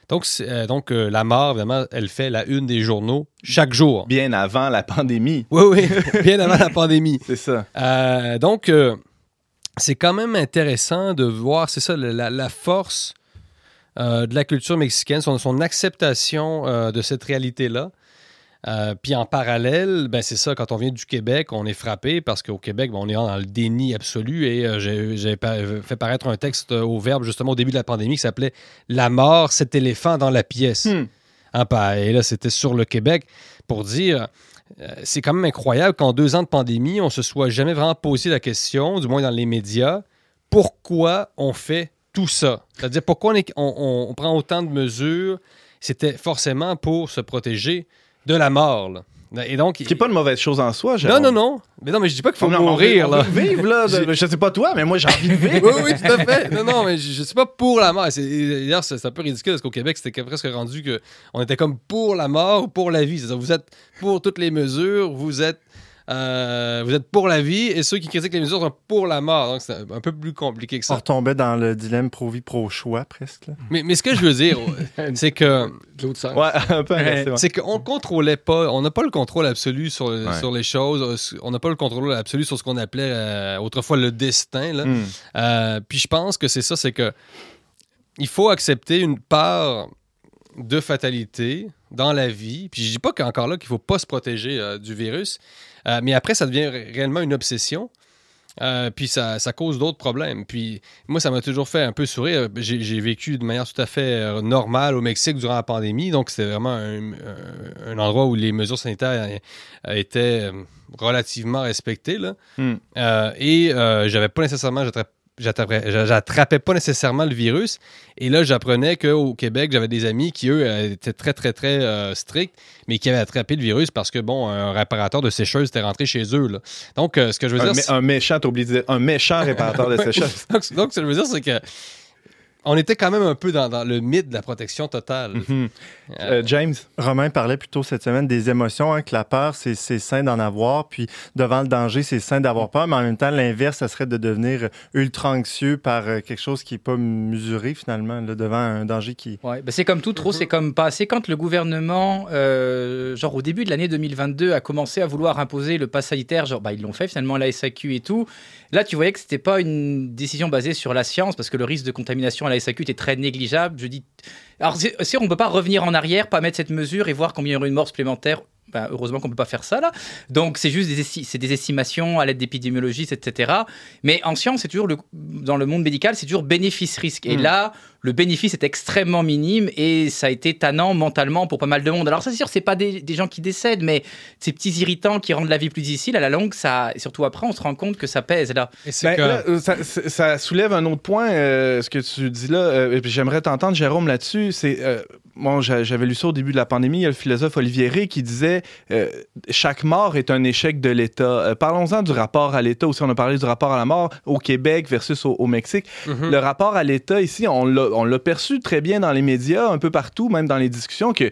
Donc, euh, donc euh, la mort, évidemment, elle fait la une des journaux chaque jour. Bien avant la pandémie. Oui, oui, bien avant la pandémie. C'est ça. Euh, donc, c'est quand même intéressant de voir, c'est ça, la, la force de la culture mexicaine, son, son acceptation de cette réalité-là. Euh, puis en parallèle, ben c'est ça, quand on vient du Québec, on est frappé parce qu'au Québec, ben, on est dans le déni absolu et euh, j'ai fait paraître un texte au Verbe justement au début de la pandémie qui s'appelait La mort, cet éléphant dans la pièce. Hmm. Hein, et là, c'était sur le Québec pour dire euh, c'est quand même incroyable qu'en deux ans de pandémie, on se soit jamais vraiment posé la question, du moins dans les médias, pourquoi on fait tout ça? C'est-à-dire pourquoi on, est- on- on- on prend autant de mesures? C'était forcément pour se protéger de la mort. là. Et donc, Qui n'est pas une mauvaise chose en soi, non, non, non. Mais non, mais je dis pas qu'il faut on mourir. on là. veut vivre, là. de- je sais pas toi, mais moi, j'ai envie de vivre. oui, oui, tout à fait. Non, non, mais je, je suis pas pour la mort. D'ailleurs, c'est un peu ridicule parce qu'au Québec, c'était presque rendu que on était comme pour la mort ou pour la vie. C'est-à-dire, vous êtes pour toutes les mesures, vous êtes, euh, vous êtes pour la vie et ceux qui critiquent les mesures sont pour la mort. Donc, c'est un peu plus compliqué que On ça. retombait dans le dilemme pro-vie, pro-choix, presque. là. Mais, mais ce que je veux dire, c'est que l'autre sens. Ouais, un peu ouais. c'est qu'on contrôlait pas, on n'a pas le contrôle absolu sur, Ouais. sur les choses, on n'a pas le contrôle absolu sur ce qu'on appelait euh, autrefois le destin. Là. Hmm. Euh, puis je pense que c'est ça, c'est que il faut accepter une part de fatalité dans la vie. Puis je dis pas qu'encore là qu'il faut pas se protéger euh, du virus, euh, mais après ça devient ré- réellement une obsession. Euh, puis ça, ça cause d'autres problèmes. Puis moi, ça m'a toujours fait un peu sourire. J'ai vécu de manière tout à fait euh, normale au Mexique durant la pandémie. Donc, c'était vraiment un, endroit où les mesures sanitaires étaient relativement respectées. Là. Hmm. Euh, et euh, j'avais pas nécessairement, j'attrapais j'attrapais pas nécessairement le virus. Et là, j'apprenais qu'au Québec, j'avais des amis qui, eux, euh, étaient très, très, très euh, stricts, mais qui avaient attrapé le virus parce que, bon, un réparateur de sécheuse était rentré chez eux. là. Donc, euh, ce que je veux Un, dire, mé- un méchant, t'as oublié de dire, un méchant réparateur de sécheuse. donc, donc, ce que je veux dire, c'est que on était quand même un peu dans, dans le mythe de la protection totale. Mhm. Euh, James, Romain parlait plutôt cette semaine des émotions, hein, que la peur, c'est c'est sain d'en avoir, puis devant le danger, c'est sain d'avoir peur, mais en même temps, l'inverse, ça serait de devenir ultra anxieux par euh, quelque chose qui n'est pas mesuré finalement, là, devant un danger qui... Ouais, bah c'est comme tout, trop, c'est comme pas assez. Quand le gouvernement, euh, genre au début de l'année 2022, a commencé à vouloir imposer le pass sanitaire, genre bah, ils l'ont fait finalement la SAQ et tout. Là, tu voyais que c'était pas une décision basée sur la science parce que le risque de contamination à la SAQ était très négligeable. Je dis, alors c'est on peut pas revenir en arrière, pas mettre cette mesure et voir combien il y aurait une mort supplémentaire. Ben, heureusement qu'on peut pas faire ça là. Donc c'est juste des, esti- c'est des estimations à l'aide d'épidémiologistes, etc. Mais en science, c'est toujours le, dans le monde médical, c'est toujours bénéfice-risque. Et Mm. là, le bénéfice est extrêmement minime et ça a été tannant mentalement pour pas mal de monde. Alors ça, c'est sûr, c'est pas des, des gens qui décèdent, mais ces petits irritants qui rendent la vie plus difficile à la longue, ça, et surtout après, on se rend compte que ça pèse là. Et Ben, que- là, euh, ça, soulève un autre point, euh, ce que tu dis là. euh, J'aimerais t'entendre, Jérôme, là-dessus. C'est euh, bon, j'a- j'avais lu ça au début de la pandémie. Il y a le philosophe Olivier Rey qui disait euh, chaque mort est un échec de l'État. Euh, Parlons-en du rapport à l'État aussi. On a parlé du rapport à la mort au Québec versus au, au Mexique. Mhm. Le rapport à l'État ici, on l'a on l'a perçu très bien dans les médias, un peu partout, même dans les discussions, que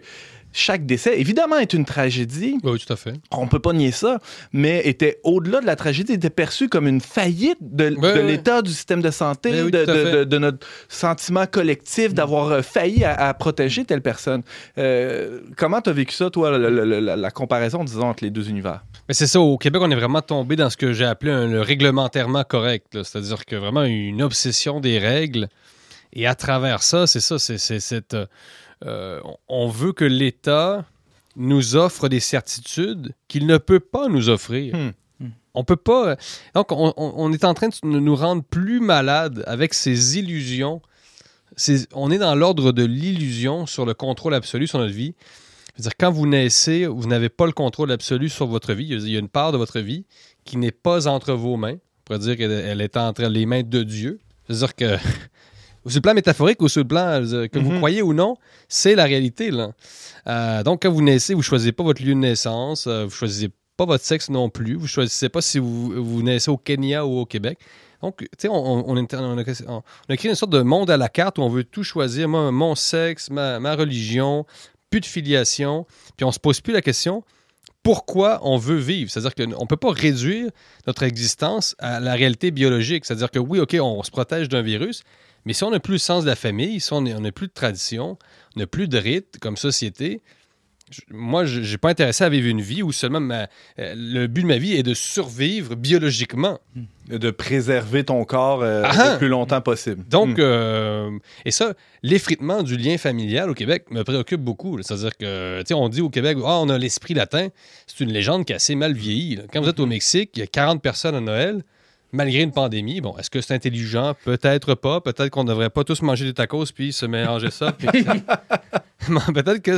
chaque décès, évidemment, est une tragédie Oui, tout à fait. on peut pas nier ça, mais était au-delà de la tragédie, était perçu comme une faillite de, l'état du système de santé, oui, de, notre sentiment collectif d'avoir euh, failli à, à protéger telle personne. Euh, comment tu as vécu ça, toi, la, la comparaison, disons, entre les deux univers? Mais c'est ça, au Québec, on est vraiment tombé dans ce que j'ai appelé un- le réglementairement correct. C'est-à-dire que vraiment une obsession des règles. Et à travers ça, c'est ça, c'est c'est cette. Euh, on veut que l'État nous offre des certitudes qu'il ne peut pas nous offrir. Hmm. Hmm. On peut pas. euh, Donc, on, est en train de nous rendre plus malades avec ces illusions. Ces- on est dans l'ordre de l'illusion sur le contrôle absolu sur notre vie. C'est-à-dire, quand vous naissez, vous n'avez pas le contrôle absolu sur votre vie. Il y a une part de votre vie qui n'est pas entre vos mains. On pourrait dire qu'elle elle est entre les mains de Dieu. C'est-à-dire que, sur le plan métaphorique ou sur le plan, dire, que vous Mhm. croyez ou non, c'est la réalité. Là. Euh, donc, quand vous naissez, vous ne choisissez pas votre lieu de naissance, euh, vous ne choisissez pas votre sexe non plus, vous ne choisissez pas si vous, vous naissez au Kenya ou au Québec. Donc, tu sais, on, on, on est- on a, créé une sorte de monde à la carte où on veut tout choisir, moi, mon sexe, ma, ma religion, plus de filiation, puis on se pose plus la question pourquoi on veut vivre? C'est-à-dire qu'on ne peut pas réduire notre existence à la réalité biologique. C'est-à-dire que oui, OK, on se protège d'un virus, Mais si on n'a plus le sens de la famille, si on n'a plus de tradition, on n'a plus de rite comme société, je- moi, je n'ai pas intéressé à vivre une vie où seulement ma- euh, le but de ma vie est de survivre biologiquement. De préserver ton corps euh, Ah! le plus longtemps possible. Donc, Hmm. euh, et ça, l'effritement du lien familial au Québec me préoccupe beaucoup. C'est-à-dire que, tu sais, on dit au Québec, ah, on a l'esprit latin. C'est une légende qui a assez mal vieilli. là. Quand vous êtes au Mexique, il y a 40 personnes à Noël, malgré une pandémie. Bon, est-ce que c'est intelligent? Peut-être pas. Peut-être qu'on ne devrait pas tous manger des tacos puis se mélanger ça. puis- peut-être que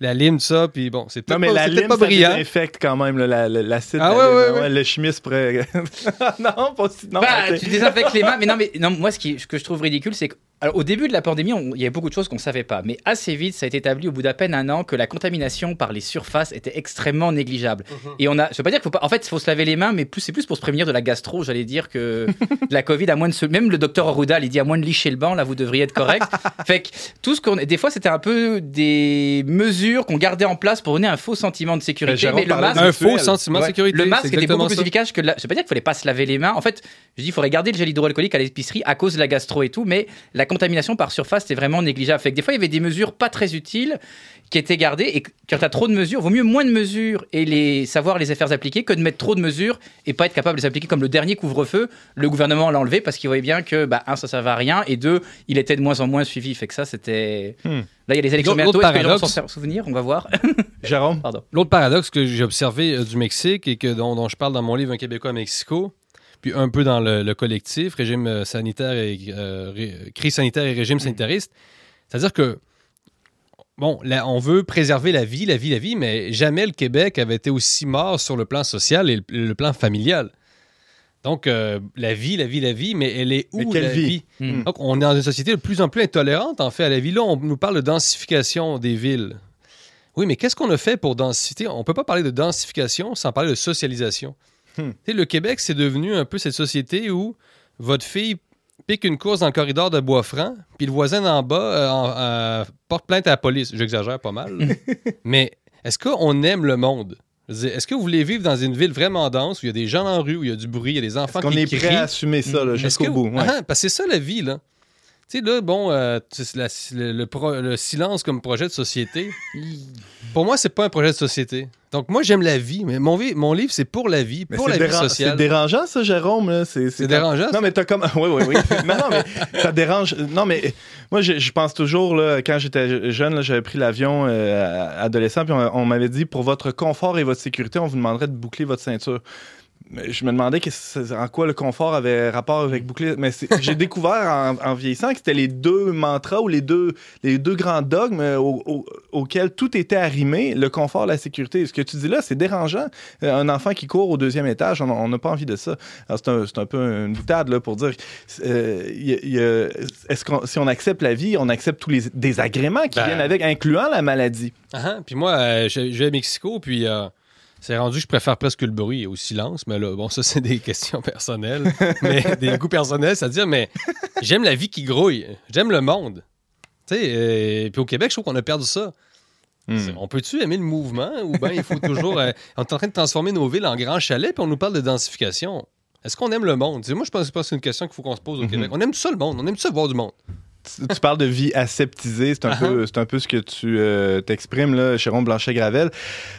la lime, ça, puis bon, c'est Non, peut-être mais pas, la c'est peut-être lime, pas ça brillant. désinfecte quand même là, la- la- l'acide. Ah la ouais, lime. ouais, ouais. Le chimiste pourrait... non, pas si... Non, Bah, tu désinfectes les mains. Mais non, mais non, moi, ce, qui, ce que je trouve ridicule, c'est qu'au début de la pandémie, on- il y avait beaucoup de choses qu'on ne savait pas. Mais assez vite, ça a été établi au bout d'à peine un an que la contamination par les surfaces était extrêmement négligeable. Et on a, je veux pas dire qu'il faut pas. En fait, il faut se laver les mains, mais plus c'est plus pour se prévenir de la gastro. J'allais dire que de la Covid, à moins de se. Même le docteur Arruda, il dit à moins de licher le banc, là, vous devriez être correct. fait que tout ce qu'on. Des fois, c'était un peu des mesures qu'on gardait en place pour donner un faux sentiment de sécurité. Jérôme mais le masque. Un faux sentiment de sécurité. Le masque c'est était beaucoup plus ça. efficace que la... Je veux pas dire qu'il fallait pas se laver les mains. En fait, je dis il faudrait garder le gel hydroalcoolique à l'épicerie à cause de la gastro et tout, mais la contamination par surface c'était vraiment négligeable. Fait que des fois il y avait des mesures pas très utiles qui étaient gardées et quand tu as trop de mesures, vaut mieux moins de mesures et les savoir les faire appliquer que de mettre trop de mesures et pas être capable de les appliquer comme le dernier couvre-feu. Le gouvernement l'a enlevé parce qu'il voyait bien que bah un ça servait à rien et deux il était de moins en moins suivi. Fait que ça c'était. Hmm. Là il y a les élections L'autre- bientôt. Est-ce l'autre que les gens paradoxe- s'en souvenir? On va voir. Jérôme? Pardon. L'autre paradoxe que j'ai observé euh, du Mexique et que, dont, dont je parle dans mon livre Un Québécois à Mexico, puis un peu dans le, le collectif, régime euh, sanitaire et euh, ré- crise sanitaire et régime sanitariste, c'est-à-dire que bon, là, on veut préserver la vie, la vie, la vie, mais jamais le Québec avait été aussi mort sur le plan social et le, le plan familial. Donc, euh, la vie, la vie, la vie, mais elle est où la vie? vie? Hmm. Donc, on est dans une société de plus en plus intolérante, en fait, à la vie. Là, on nous parle de densification des villes. Oui, mais qu'est-ce qu'on a fait pour densifier? On ne peut pas parler de densification sans parler de socialisation. Hmm. Tu sais, Le Québec, c'est devenu un peu cette société où votre fille pique une course dans le corridor de Bois-Franc, puis le voisin d'en bas euh, en- euh, porte plainte à la police. J'exagère pas mal. mais est-ce qu'on aime le monde? Est-ce que vous voulez vivre dans une ville vraiment dense où il y a des gens la rue, où il y a du bruit, il y a des enfants qu'on qui est crient? prêt à assumer ça Est-ce jusqu'au bout? Ouais. Ah, parce que c'est ça la vie, là. Tu sais, là, bon, euh, la- le, le pro- le silence comme projet de société, pour moi, c'est pas un projet de société. Donc, moi, j'aime la vie, mais mon, mon livre, c'est pour la vie, Mais pour la vie sociale. C'est dérangeant, ça, Jérôme. C'est dérangeant, ça? Non, mais t'as comme. Oui, oui, oui. non, non, mais ça dérange. Non, mais moi, je, je pense toujours, là, quand j'étais jeune, j'avais pris l'avion euh, adolescent, puis on, on m'avait dit pour votre confort et votre sécurité, on vous demanderait de boucler votre ceinture. Je me demandais en quoi le confort avait rapport avec boucler. Mais j'ai découvert en, en vieillissant que c'était les deux mantras ou les deux, les deux grands dogmes euh, au- au- auxquels tout était arrimé le confort, la sécurité. Ce que tu dis là, c'est dérangeant. Euh, Un enfant qui court au deuxième étage, on n'a pas envie de ça. C'est un, c'est un peu une boutade là, pour dire euh, il y a- il y a- est-ce qu'on, si on accepte la vie, on accepte tous les désagréments qui Ben. viennent avec, incluant la maladie. Ah, Puis moi, euh, je, je vais à Mexico, puis euh, c'est rendu que je préfère presque le bruit au silence. Mais là, bon, ça, c'est des questions personnelles, mais des goûts personnels, c'est-à-dire, mais j'aime la vie qui grouille. J'aime le monde. Tu sais, euh, puis au Québec, je trouve qu'on a perdu ça. Hmm. On peut-tu aimer le mouvement ou bien il faut toujours. euh, on est en train de transformer nos villes en grands chalets, puis on nous parle de densification. Est-ce qu'on aime le monde? Moi, je pense que c'est une question qu'il faut qu'on se pose au Mhm. Québec. On aime ça le monde, on aime ça voir du monde. Tu, parles de vie aseptisée, c'est un, Ah peu, un peu ce que tu euh, t'exprimes, là, Jérôme Blanchet-Gravel.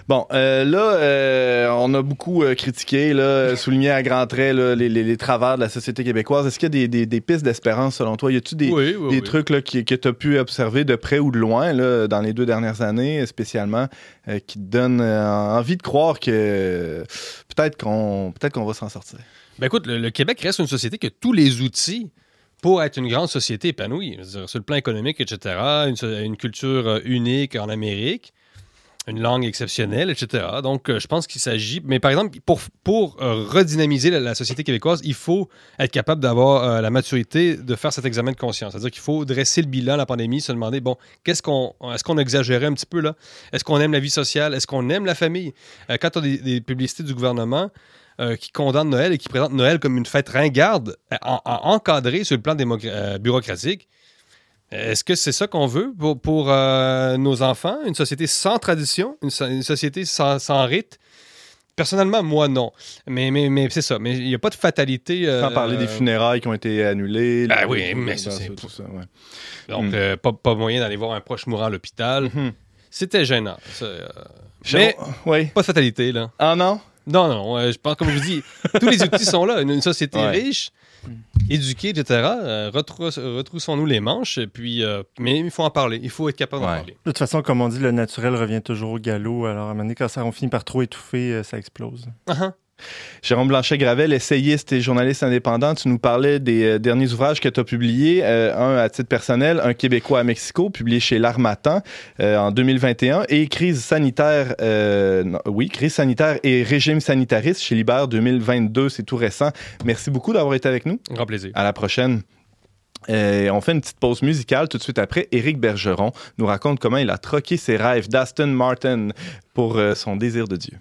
Bon, euh, là, euh, on a beaucoup critiqué, là, souligné à grands traits là, les, les- les travers de la société québécoise. Est-ce qu'il y a des, des- des pistes d'espérance selon toi? Y a-tu des, oui, oui, des oui. trucs là, qui- que tu as pu observer de près ou de loin là, dans les deux dernières années, spécialement, qui te donnent envie de croire que peut-être qu'on qu'on va s'en sortir? Ben écoute, le, le Québec reste une société qui a tous les outils pour être une grande société épanouie. Sur le plan économique, etc., une, culture euh, unique en Amérique, une langue exceptionnelle, etc. Donc, euh, je pense qu'il s'agit... Mais par exemple, pour, pour euh, redynamiser la, société québécoise, il faut être capable d'avoir la maturité de faire cet examen de conscience. C'est-à-dire qu'il faut dresser le bilan de la pandémie, se demander, bon, qu'est-ce qu'on... Est-ce qu'on exagérait un petit peu là? Est-ce qu'on aime la vie sociale? Est-ce qu'on aime la famille? Quand on a des publicités du gouvernement euh, qui condamnent Noël et qui présentent Noël comme une fête ringarde, euh, en- en- encadrée sur le plan euh, bureaucratique, est-ce que c'est ça qu'on veut pour, pour, euh, nos enfants? Une société sans tradition, une, so- une société sans, sans rite? Personnellement, moi, non. Mais, mais, mais c'est ça. Mais il n'y a pas de fatalité. Sans parler des funérailles qui ont été annulées. Ben les- oui, mais c'est- tout ça, ouais. Donc, Mm. euh, pas, pas moyen d'aller voir un proche mourant à l'hôpital. Mhm. C'était gênant. ça, mais Oui. pas de fatalité, là. Ah non? Non, non, euh, je pense, comme je vous dis, tous les outils sont là. Une, une société Ouais. riche, éduquée, etc. euh, retrous- retroussons-nous les manches. Puis, euh, mais il faut en parler. Il faut être capable d'en parler. De toute façon, comme on dit, le naturel revient toujours au galop. Alors, à un moment donné, quand ça, on finit par trop étouffer, euh, ça explose. Ah, ah. Jérôme Blanchet-Gravel, essayiste et journaliste indépendant, tu nous parlais des euh, derniers ouvrages que tu as publiés. euh, un à titre personnel, Un Québécois à Mexico, publié chez L'Armatan euh, en 2021, et Crise sanitaire, euh, non, oui, Crise sanitaire et régime sanitariste chez Libère 2022, c'est tout récent. Merci beaucoup d'avoir été avec nous. Grand plaisir. À la prochaine. Euh, on fait une petite pause musicale tout de suite après. Éric Bergeron nous raconte comment il a troqué ses rêves d'Aston Martin pour son désir de Dieu.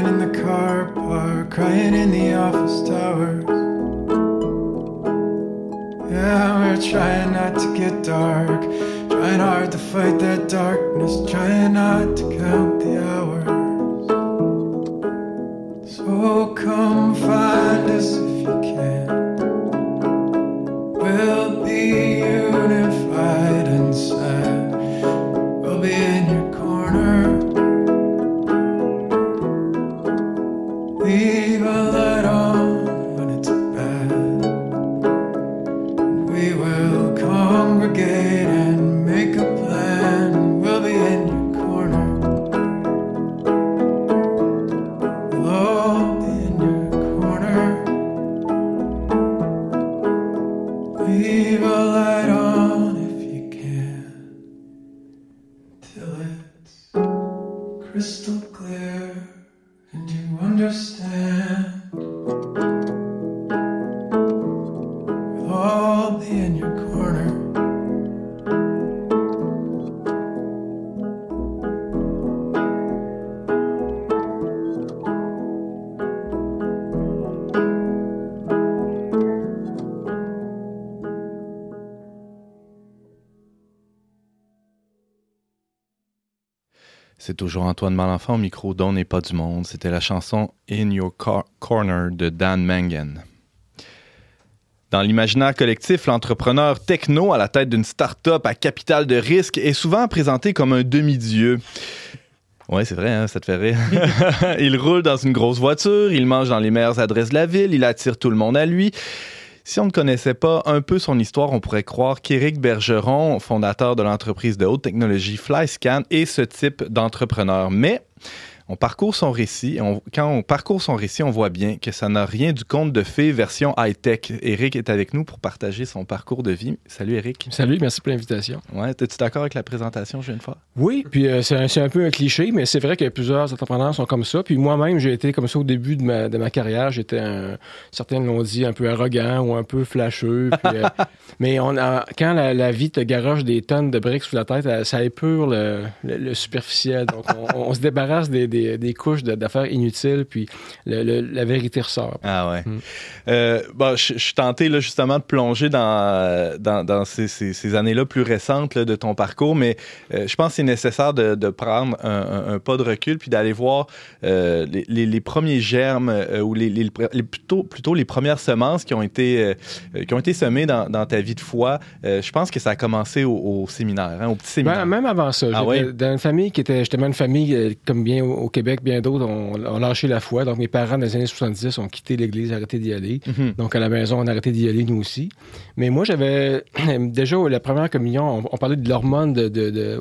Crying in the car park, crying in the office towers. Yeah, we're trying not to get dark, trying hard to fight that darkness, trying not to count the hours. Toujours Antoine Malenfant au micro d'On n'est pas du monde. C'était la chanson In Your Cor- Corner de Dan Mangan. Dans l'imaginaire collectif, l'entrepreneur techno à la tête d'une start-up à capital de risque est souvent présenté comme un demi-dieu. Ouais, c'est vrai, hein, ça te fait rire. il roule dans une grosse voiture, il mange dans les meilleures adresses de la ville, il attire tout le monde à lui. Si on ne connaissait pas un peu son histoire, on pourrait croire qu'Éric Bergeron, fondateur de l'entreprise de haute technologie Flyscan, est ce type d'entrepreneur. Mais On parcourt son récit. On, quand on parcourt son récit, on voit bien que ça n'a rien du conte de fées version high-tech. Eric est avec nous pour partager son parcours de vie. Salut Eric. Salut, merci pour l'invitation. Ouais, es-tu d'accord avec la présentation je viens de faire? Oui, puis euh, c'est un, peu un cliché, mais c'est vrai que plusieurs entrepreneurs sont comme ça. Puis moi-même, j'ai été comme ça au début de ma, de ma carrière. J'étais, un, certains l'ont dit, un peu arrogant ou un peu flasheux. puis, euh, mais on a, quand la, la vie te garoche des tonnes de briques sous la tête, euh, ça épure le, le- le superficiel. Donc on, on se débarrasse des, des- des couches d'affaires inutiles, puis le- le- la vérité ressort. Ah ouais. Mm. Euh, bon, je, suis tenté là, justement de plonger dans, dans, dans ces, ces- ces années-là plus récentes là, de ton parcours, mais euh, je pense que c'est nécessaire de, de prendre un, un- un pas de recul puis d'aller voir euh, les, les- les premiers germes ou les, plutôt, plutôt les premières semences qui ont été, qui ont été semées dans, dans ta vie de foi. Je pense que ça a commencé au, au séminaire, hein, au petit séminaire. Ben, même avant ça, Ah ouais? dans une famille qui était justement une famille, comme bien au Québec, bien d'autres ont, ont lâché la foi. Donc mes parents, dans les années 70, ont quitté l'Église, arrêté d'y aller. Mhm. Donc, à la maison, on a arrêté d'y aller, nous aussi. Mais moi, j'avais déjà la première communion, on, on parlait de l'hormone, de, de- de-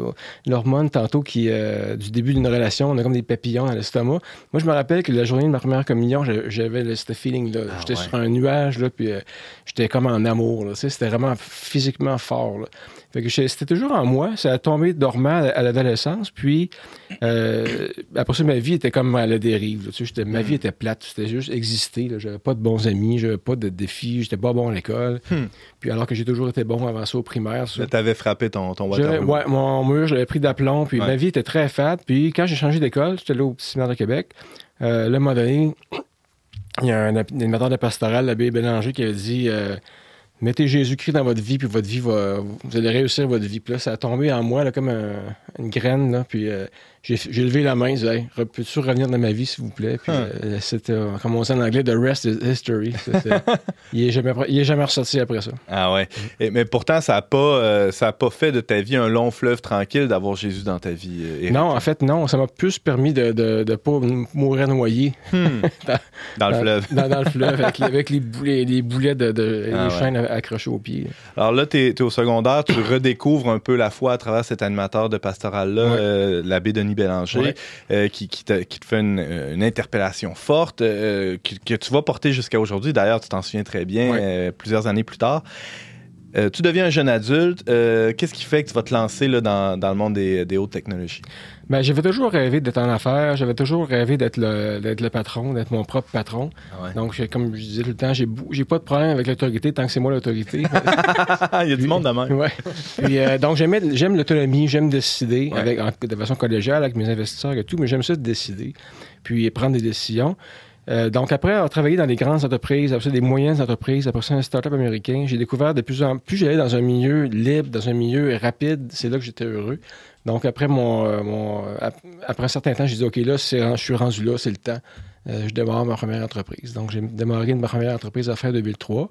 l'hormone tantôt qui, euh, du début d'une relation, on a comme des papillons dans l'estomac. Moi, je me rappelle que la journée de ma première communion, j'avais- ce feeling-là. Ah j'étais ouais. sur un nuage, là, puis euh, j'étais comme en amour. C'était vraiment physiquement fort. là. Fait que c'était toujours en moi. Ça a tombé dormant à, l'adolescence. Puis, euh, après ça, ma vie était comme à la dérive. là. Tu sais, ma vie était plate. C'était juste exister. J'avais pas de bons amis, j'avais pas de défis, j'étais pas bon à l'école. Hmm. Puis, alors que j'ai toujours été bon avant ça au primaire. ça. T'avais frappé ton, ton Je- Waterloo. ouais, mon mur, j'avais pris d'aplomb, puis Ouais. ma vie était très fat. Puis quand j'ai changé d'école, j'étais là au petit séminaire de Québec. Euh, là, à un moment donné, il y a un animateur de pastoral, l'abbé Bélanger, qui a dit euh, Mettez Jésus-Christ dans votre vie, puis votre vie va. Vous allez réussir votre vie. Puis là, ça a tombé en moi là, comme un- une graine, là, puis euh, j'ai levé la main, j'ai Hey, peux-tu revenir dans ma vie, s'il vous plaît? Puis Huh. euh, c'était, euh, comme on dit en anglais, The rest is history. Il n'est jamais, il est jamais ressorti après ça. Ah ouais. Et- mais pourtant, ça n'a pas, euh, ça a pas fait de ta vie un long fleuve tranquille d'avoir Jésus dans ta vie. Non, en fait, non. Ça m'a plus permis de ne de, pas mourir noyé Hmm. dans le fleuve. dans, dans le fleuve avec, avec les, boulets, les boulets de, de Ah les ouais. chaînes accrochées aux pieds. Alors là, tu es, au secondaire, tu redécouvres un peu la foi à travers cet animateur de pastoral-là, Ouais. l'abbé Denis Bélanger, Ouais. euh, qui, qui, te, qui te fait une, euh, une interpellation forte euh, que, que tu vas porter jusqu'à aujourd'hui. D'ailleurs, tu t'en souviens très bien, Ouais. euh, plusieurs années plus tard. Tu deviens un jeune adulte. Qu'est-ce qui fait que tu vas te lancer là, dans, dans le monde des, des hautes technologies? Ben, j'avais toujours rêvé d'être en affaires, j'avais toujours rêvé d'être le, d'être le patron, d'être mon propre patron. Donc, j'ai- comme je disais tout le temps, j'ai, j'ai pas de problème avec l'autorité tant que c'est moi l'autorité. Il y a du monde de même. Ouais. Puis, euh, donc, j'aimais- j'aime l'autonomie, j'aime décider Ouais. avec, en- de façon collégiale avec mes investisseurs et tout, mais j'aime ça de décider, puis prendre des décisions. Euh, donc, après avoir travaillé dans des grandes entreprises, après ça, des moyennes entreprises, après ça, un start-up américain, j'ai découvert de plus en plus, j'allais dans un milieu libre, dans un milieu rapide, c'est là que j'étais heureux. Donc, après, mon, euh, ap- après un certain temps, j'ai dit, OK, là, je suis rendu là, c'est le temps. Euh, je démarre ma première entreprise. Donc, j'ai démarré ma première entreprise à fin 2003.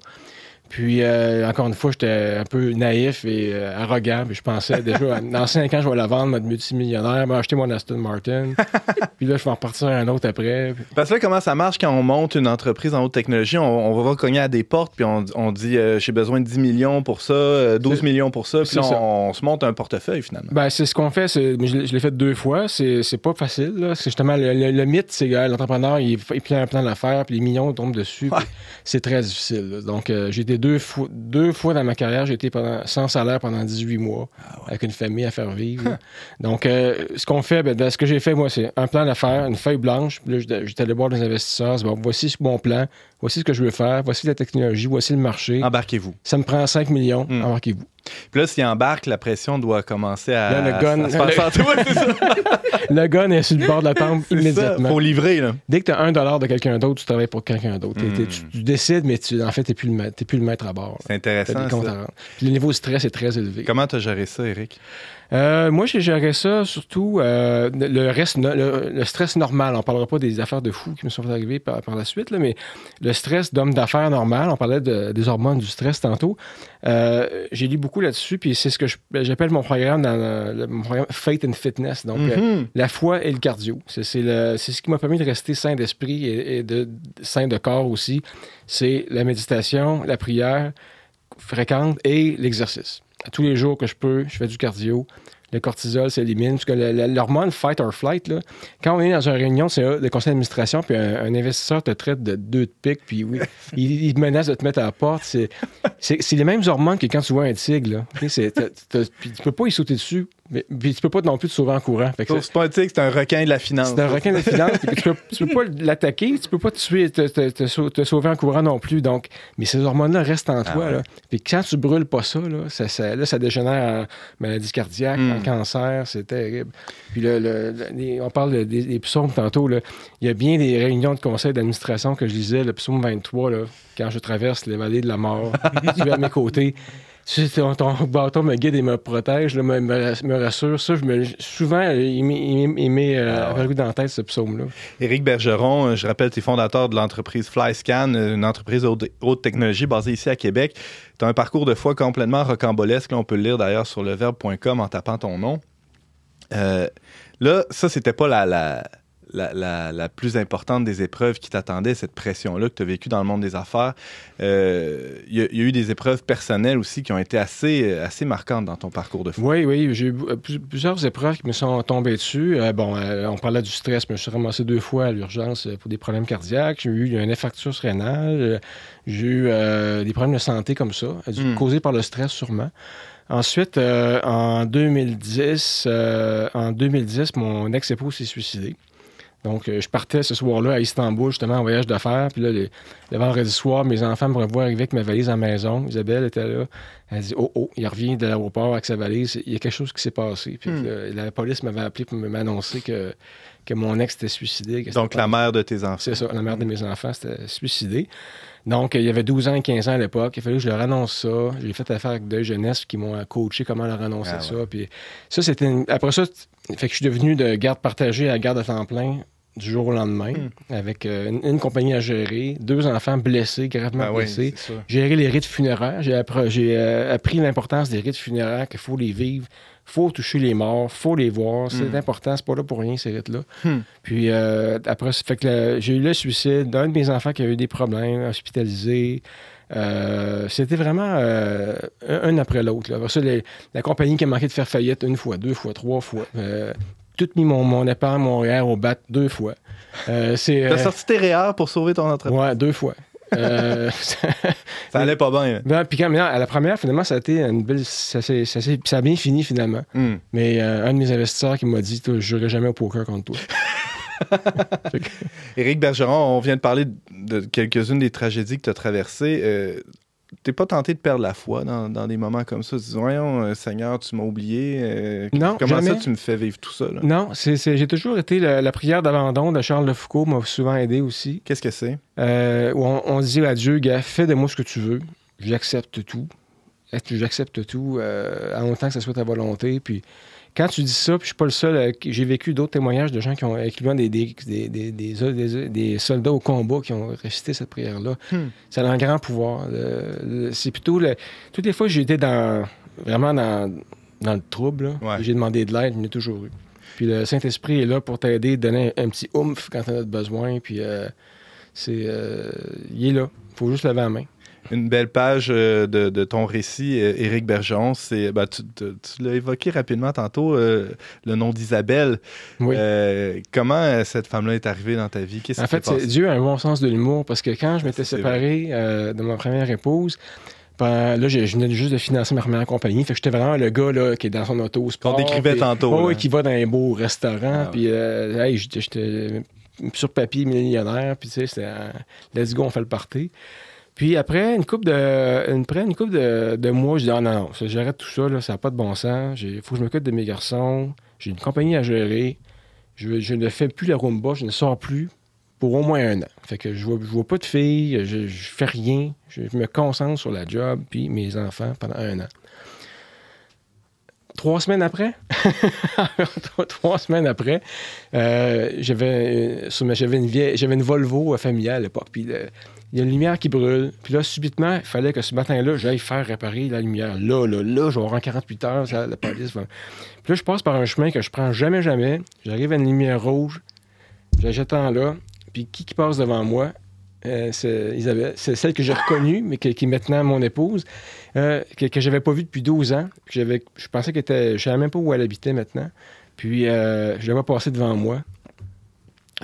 Puis, euh, encore une fois, j'étais un peu naïf et euh, arrogant. Puis, je pensais déjà, dans cinq ans, je vais la vendre, mode multimillionnaire, m'acheter mon Aston Martin. puis là, je vais en repartir un autre après. Parce que là, comment ça marche quand on monte une entreprise en haute technologie? On, on va cogner à des portes, puis on, on dit euh, j'ai besoin de 10 millions pour ça, euh, 12 C'est- millions pour ça, puis là, on, on se monte un portefeuille finalement. Ben, c'est ce qu'on fait. Je, l'ai- je l'ai fait deux fois. C'est pas facile. C'est justement le, le- le mythe, c'est que l'entrepreneur, il, il plan un plan d'affaires, puis les millions tombent dessus. puis C'est très difficile. là. Donc, euh, j'ai été deux fois, deux fois dans ma carrière, j'ai été pendant, sans salaire pendant 18 mois, avec une famille à faire vivre. Donc, euh, ce qu'on fait, ben, dans ce que j'ai fait, moi, c'est un plan d'affaires, une feuille blanche. Puis là, j'étais- allé voir des investisseurs. Bon, voici mon plan, voici ce que je veux faire, voici la technologie, voici le marché. Embarquez-vous. Ça me prend 5 millions, Mm. embarquez-vous. Puis là, s'il embarque, la pression doit commencer à. Là, le gun- à le- sentir. Ouais, c'est ça. Le gun est sur le bord de la ça. immédiatement. Faut livrer, là. Dès que tu as un dollar de quelqu'un d'autre, tu travailles pour quelqu'un d'autre. Mm. t'es- Tu, tu décides, mais tu, en fait, tu n'es plus, le maître- t'es plus le maître à bord. C'est Tu as intéressant. ça. Puis le niveau de stress est très élevé. Comment t'as géré ça, Eric? Euh, moi, j'ai géré ça surtout euh, le reste, no- le, le stress normal. On parlera pas des affaires de fous qui me sont arrivées par, par la suite, là, mais le stress d'homme d'affaires normal. On parlait de- des hormones du stress tantôt. Euh, j'ai lu beaucoup là-dessus, puis c'est ce que je- j'appelle mon programme dans le, le- mon programme Faith and Fitness. Donc, Mhm. la foi et le cardio. C'est ce qui m'a permis de rester sain d'esprit et, et de- sain de corps aussi. C'est la méditation, la prière fréquente et l'exercice. Tous les jours que je peux, je fais du cardio. le cortisol s'élimine. Parce que le- le- l'hormone fight or flight, là, quand on est dans une réunion c'est de conseil d'administration, puis un, un investisseur te traite de deux de pique, puis oui, il, il te menace de te mettre à la porte, c'est, les mêmes hormones que quand tu vois un tigre. Là. Tu tu peux pas y sauter dessus, mais puis tu peux pas non plus te sauver en courant. Fait que C'est pas un tigre, c'est un requin de la finance. c'est un requin de finance. puis tu, peux, tu peux pas l'attaquer, tu peux pas te, tuer, te, te- te sau- te sauver en courant non plus. Donc, mais ces hormones-là restent en toi. là. Puis quand tu brûles pas ça, là, ça, ça- là, ça dégénère en maladie cardiaque, Mm. en cancer, c'est terrible. Puis le- le- le- les- on parle de- des, des psaumes tantôt. là. Il y a bien des réunions de conseil d'administration que je lisais, le psaume 23, là, quand je traverse les vallées de la mort, tu es à mes côtés. Tu sais, ton, ton bâton me guide et me protège, là, me, me- me rassure. Ça, je me, souvent, il m'est- il m'est, euh, Ah ouais. dans la tête, ce psaume-là. Éric Bergeron, euh, je rappelle, tu es fondateur de l'entreprise Flyscan, euh, une entreprise haute, haute technologie basée ici à Québec. Tu as un parcours de foi complètement rocambolesque. Là, on peut le lire d'ailleurs sur leverbe.com en tapant ton nom. Euh, là, ça, c'était pas la, la, la, la- la plus importante des épreuves qui t'attendaient, cette pression-là que tu as vécue dans le monde des affaires. Euh, Il y, a- il y a eu des épreuves personnelles aussi qui ont été assez, euh, assez marquantes dans ton parcours de foi. Oui, oui, j'ai eu euh, plus- plusieurs épreuves qui me sont tombées dessus. Euh, bon, euh, on parlait du stress, mais je me suis ramassé deux fois à l'urgence euh, pour des problèmes cardiaques. J'ai eu un infarctus rénal. euh, J'ai eu euh, des problèmes de santé comme ça, euh, Hmm. causés par le stress sûrement. Ensuite, euh, en 2010, euh, en 2010, mon ex-épouse s'est suicidée. Donc, euh, je partais ce soir-là à Istanbul, justement, en voyage d'affaires. Puis là, le, le vendredi soir, mes enfants me revoient arriver avec ma valise à la maison. Isabelle était là. Elle dit Oh, oh, il revient de l'aéroport avec sa valise. Il y a quelque chose qui s'est passé. Puis Hmm. là, la police m'avait appelé pour m'annoncer que, que mon ex était suicidé. que Donc, la mère de tes enfants. c'est ça, la mère de mes enfants s'était suicidée. Donc, il y avait 12 ans et 15 ans à l'époque. Il fallait que je leur annonce ça. J'ai fait affaire avec deux jeunesses qui m'ont coaché comment leur annoncer Ah ça. Puis ça, c'était... une- Après ça, fait que je suis devenu de garde partagée à garde à temps plein du jour au lendemain, Hmm. avec euh, une, une compagnie à gérer, deux enfants blessés, gravement Ah oui, blessés. ça. Gérer les rites funéraires. J'ai j'ai, euh, appris l'importance des rites funéraires, qu'il faut les vivre, faut toucher les morts, faut les voir. C'est Hmm. important, c'est pas là pour rien, ces rites-là. Hmm. Puis euh, après, fait que j'ai eu le suicide d'un de mes enfants qui a eu des problèmes, hospitalisé. Euh, C'était vraiment euh, un, un après l'autre. la compagnie qui a manqué de faire faillite une fois, deux fois, trois fois. Tout mis mon, mon épargne, mon REER au bat deux fois. Euh, T'as sorti tes REER pour sauver ton entreprise. ouais, deux fois. Euh, Ça allait pas bien. ben, puis quand, à la première, finalement, ça a été une belle. Ça, a bien fini finalement. Hmm. Mais euh, un de mes investisseurs qui m'a dit Je jouerai jamais au poker contre toi. Éric Bergeron, on vient de parler de quelques-unes des tragédies que tu as traversées. Euh, T'es pas tenté de perdre la foi dans, dans des moments comme ça? Dis, voyons, euh, Seigneur, tu m'as oublié. euh, Non, Comment ça, tu me fais vivre tout ça? là? Non, c'est, c'est- j'ai toujours été. La, la prière d'abandon de Charles Lefoucault m'a souvent aidé aussi. Qu'est-ce que c'est? Euh, où on, on dit à Dieu Gars, fais de moi ce que tu veux. J'accepte tout. J'accepte tout euh, en autant que ce soit ta volonté. Puis quand tu dis ça, puis je suis pas le seul. euh, j'ai vécu d'autres témoignages de gens qui ont, incluant des, des, des, des, des- soldats au combat qui ont récité cette prière-là. Hmm. Ça a un grand pouvoir. Le- c'est plutôt. le- toutes les fois que j'ai été dans, vraiment dans, dans le trouble, Ouais. j'ai demandé de l'aide, je l'ai toujours eu. Puis le Saint-Esprit est là pour t'aider, donner un, un petit oomph quand tu as besoin. Puis euh, c'est, euh, il est là. Il faut juste lever la main. Une belle page euh, de, de ton récit, euh, Éric Bergeron. C'est, ben, tu tu- tu l'as évoqué rapidement tantôt, euh, le nom d'Isabelle. Oui. Euh, comment cette femme-là est arrivée dans ta vie? Qu'est-ce En qui fait, c'est- Dieu a un bon sens de l'humour parce que quand je m'étais séparé euh, de ma première épouse, ben, là, je, je venais juste de financer ma première compagnie. Fait que j'étais vraiment le gars là, qui est dans son auto. Qu'on décrivait tantôt, Oh, oui, qui va dans un beau restaurant. Ah, puis, hey, j'étais- sur papier millionnaire. Puis, tu sais, c'était let's go, on fait le party. Puis après, une couple de, une, une couple de, de mois, je dis ah, non, non, j'arrête tout ça, là, ça n'a pas de bon sens. Il faut que je m'occupe de mes garçons. J'ai une compagnie à gérer. Je, ne fais plus la rumba, je ne sors plus pour au moins un an. Fait que je vois, je vois pas de filles, je, je fais rien. Je, me concentre sur la job puis mes enfants pendant un an. Trois semaines après, trois, semaines après, euh, j'avais euh, j'avais une une Volvo familiale à l'époque. Puis il y a une lumière qui brûle. Puis là, subitement, il fallait que ce matin-là, j'aille faire réparer la lumière. Là, là, là, je vais avoir en 48 heures, la police va. Puis là, je passe par un chemin que je prends jamais, jamais. J'arrive à une lumière rouge. J'attends là. Puis qui qui passe devant moi? euh, c'est celle que j'ai reconnue, mais qui, est maintenant mon épouse, euh, que, que j'avais pas vue depuis 12 ans. Je pensais qu'elle était. Je savais même pas où elle habitait maintenant. Puis euh, je la vois passer devant moi.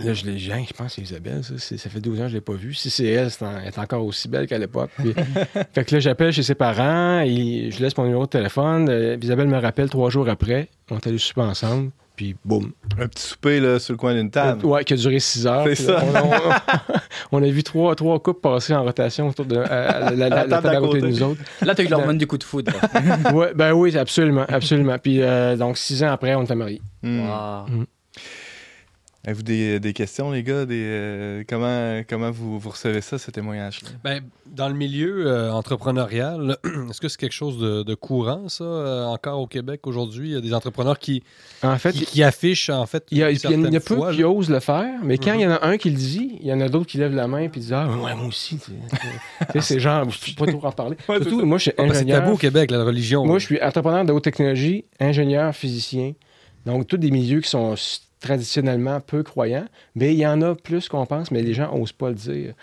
Là, je l'ai dit, Hein, je pense que c'est Isabelle, ça. C'est- ça fait 12 ans que je l'ai pas vue. Si c'est elle, c'est en- elle est encore aussi belle qu'à l'époque. Puis- fait que là, j'appelle chez ses parents, et je laisse mon numéro de téléphone. Euh, Isabelle me rappelle trois jours après. On est allés souper ensemble, puis boum. Un petit souper là, sur le coin d'une table. Ouais, qui a duré six heures. C'est ça. On a, on- on a vu trois, trois couples passer en rotation autour de à- à- la, la- la table table à côté de nous autres. Là, tu as eu l'hormone du coup de foudre. Ouais, ben oui, absolument, absolument. Puis euh, donc, six ans après, on était mariés. Hmm. Wow. Avez-vous des, des questions, les gars? Des, euh, comment comment vous, vous recevez ça, ce témoignage-là? Ben, dans le milieu euh, entrepreneurial, est-ce que c'est quelque chose de, de courant, ça, euh, encore au Québec aujourd'hui? Il y a des entrepreneurs qui, En fait, qui, qui affichent, en fait, il y a, il y y a peu fois, qui là. osent le faire, mais quand il y en a un qui le dit, il y en a d'autres qui lèvent la main puis disent Ah, ouais, moi aussi. C'est genre, je peux pas trop en parler. Ouais, c'est Surtout, moi, je suis Ah, parce que c'est ingénieur. tabou au Québec, la religion. Moi, je suis entrepreneur de haute technologie, ingénieur, physicien. Donc, tous des milieux qui sont traditionnellement peu croyants. Mais il y en a plus qu'on pense, mais les gens n'osent pas le dire.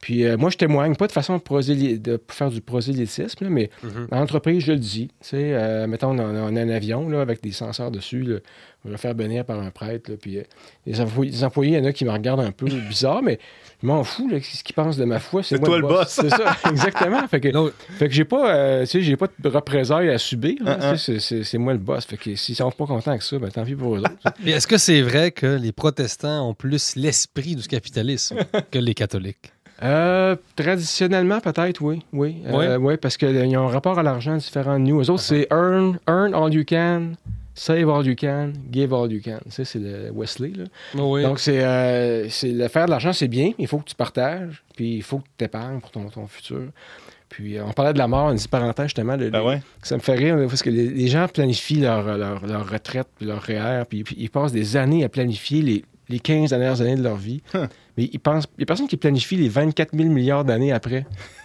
Puis euh, moi, je témoigne, pas de façon prosély- de faire du prosélytisme, là, mais en entreprise, je le dis. Tu sais, euh, mettons, on a, on a un avion là, avec des senseurs dessus. là. on va le faire bénir par un prêtre. là, puis euh, les, employés, les employés, il y en a qui me regardent un peu bizarre, mais je m'en fous. Là, ce qu'ils pensent de ma foi, c'est C'est moi toi le boss. C'est ça, exactement. Fait que, Non, fait que j'ai pas, euh, tu sais, j'ai pas de représailles à subir. tu sais, c'est- moi le boss. Fait que s'ils sont pas contents avec ça, ben tant pis pour eux autres. Est-ce que c'est vrai que les protestants ont plus l'esprit du capitalisme que les catholiques? Euh, traditionnellement, peut-être, oui. Oui, Euh, ouais, parce qu'ils ont un rapport à l'argent différent de nous. Eux autres, c'est earn, earn all you can, save all you can, give all you can. Ça, c'est le Wesley. Là. Oui. Donc, c'est, euh, c'est le faire de l'argent, c'est bien. Il faut que tu partages, puis il faut que tu épargnes pour ton, ton futur. Puis, euh, on parlait de la mort, une petite parenthèse, justement. le- Ben ouais. Ça me fait rire parce que les, les gens planifient leur, leur, leur retraite, puis leur REER, puis, puis ils passent des années à planifier les, les 15 dernières années de leur vie. Huh. Mais ils pensent, il y a personne qui planifie les 24 000 milliards d'années après.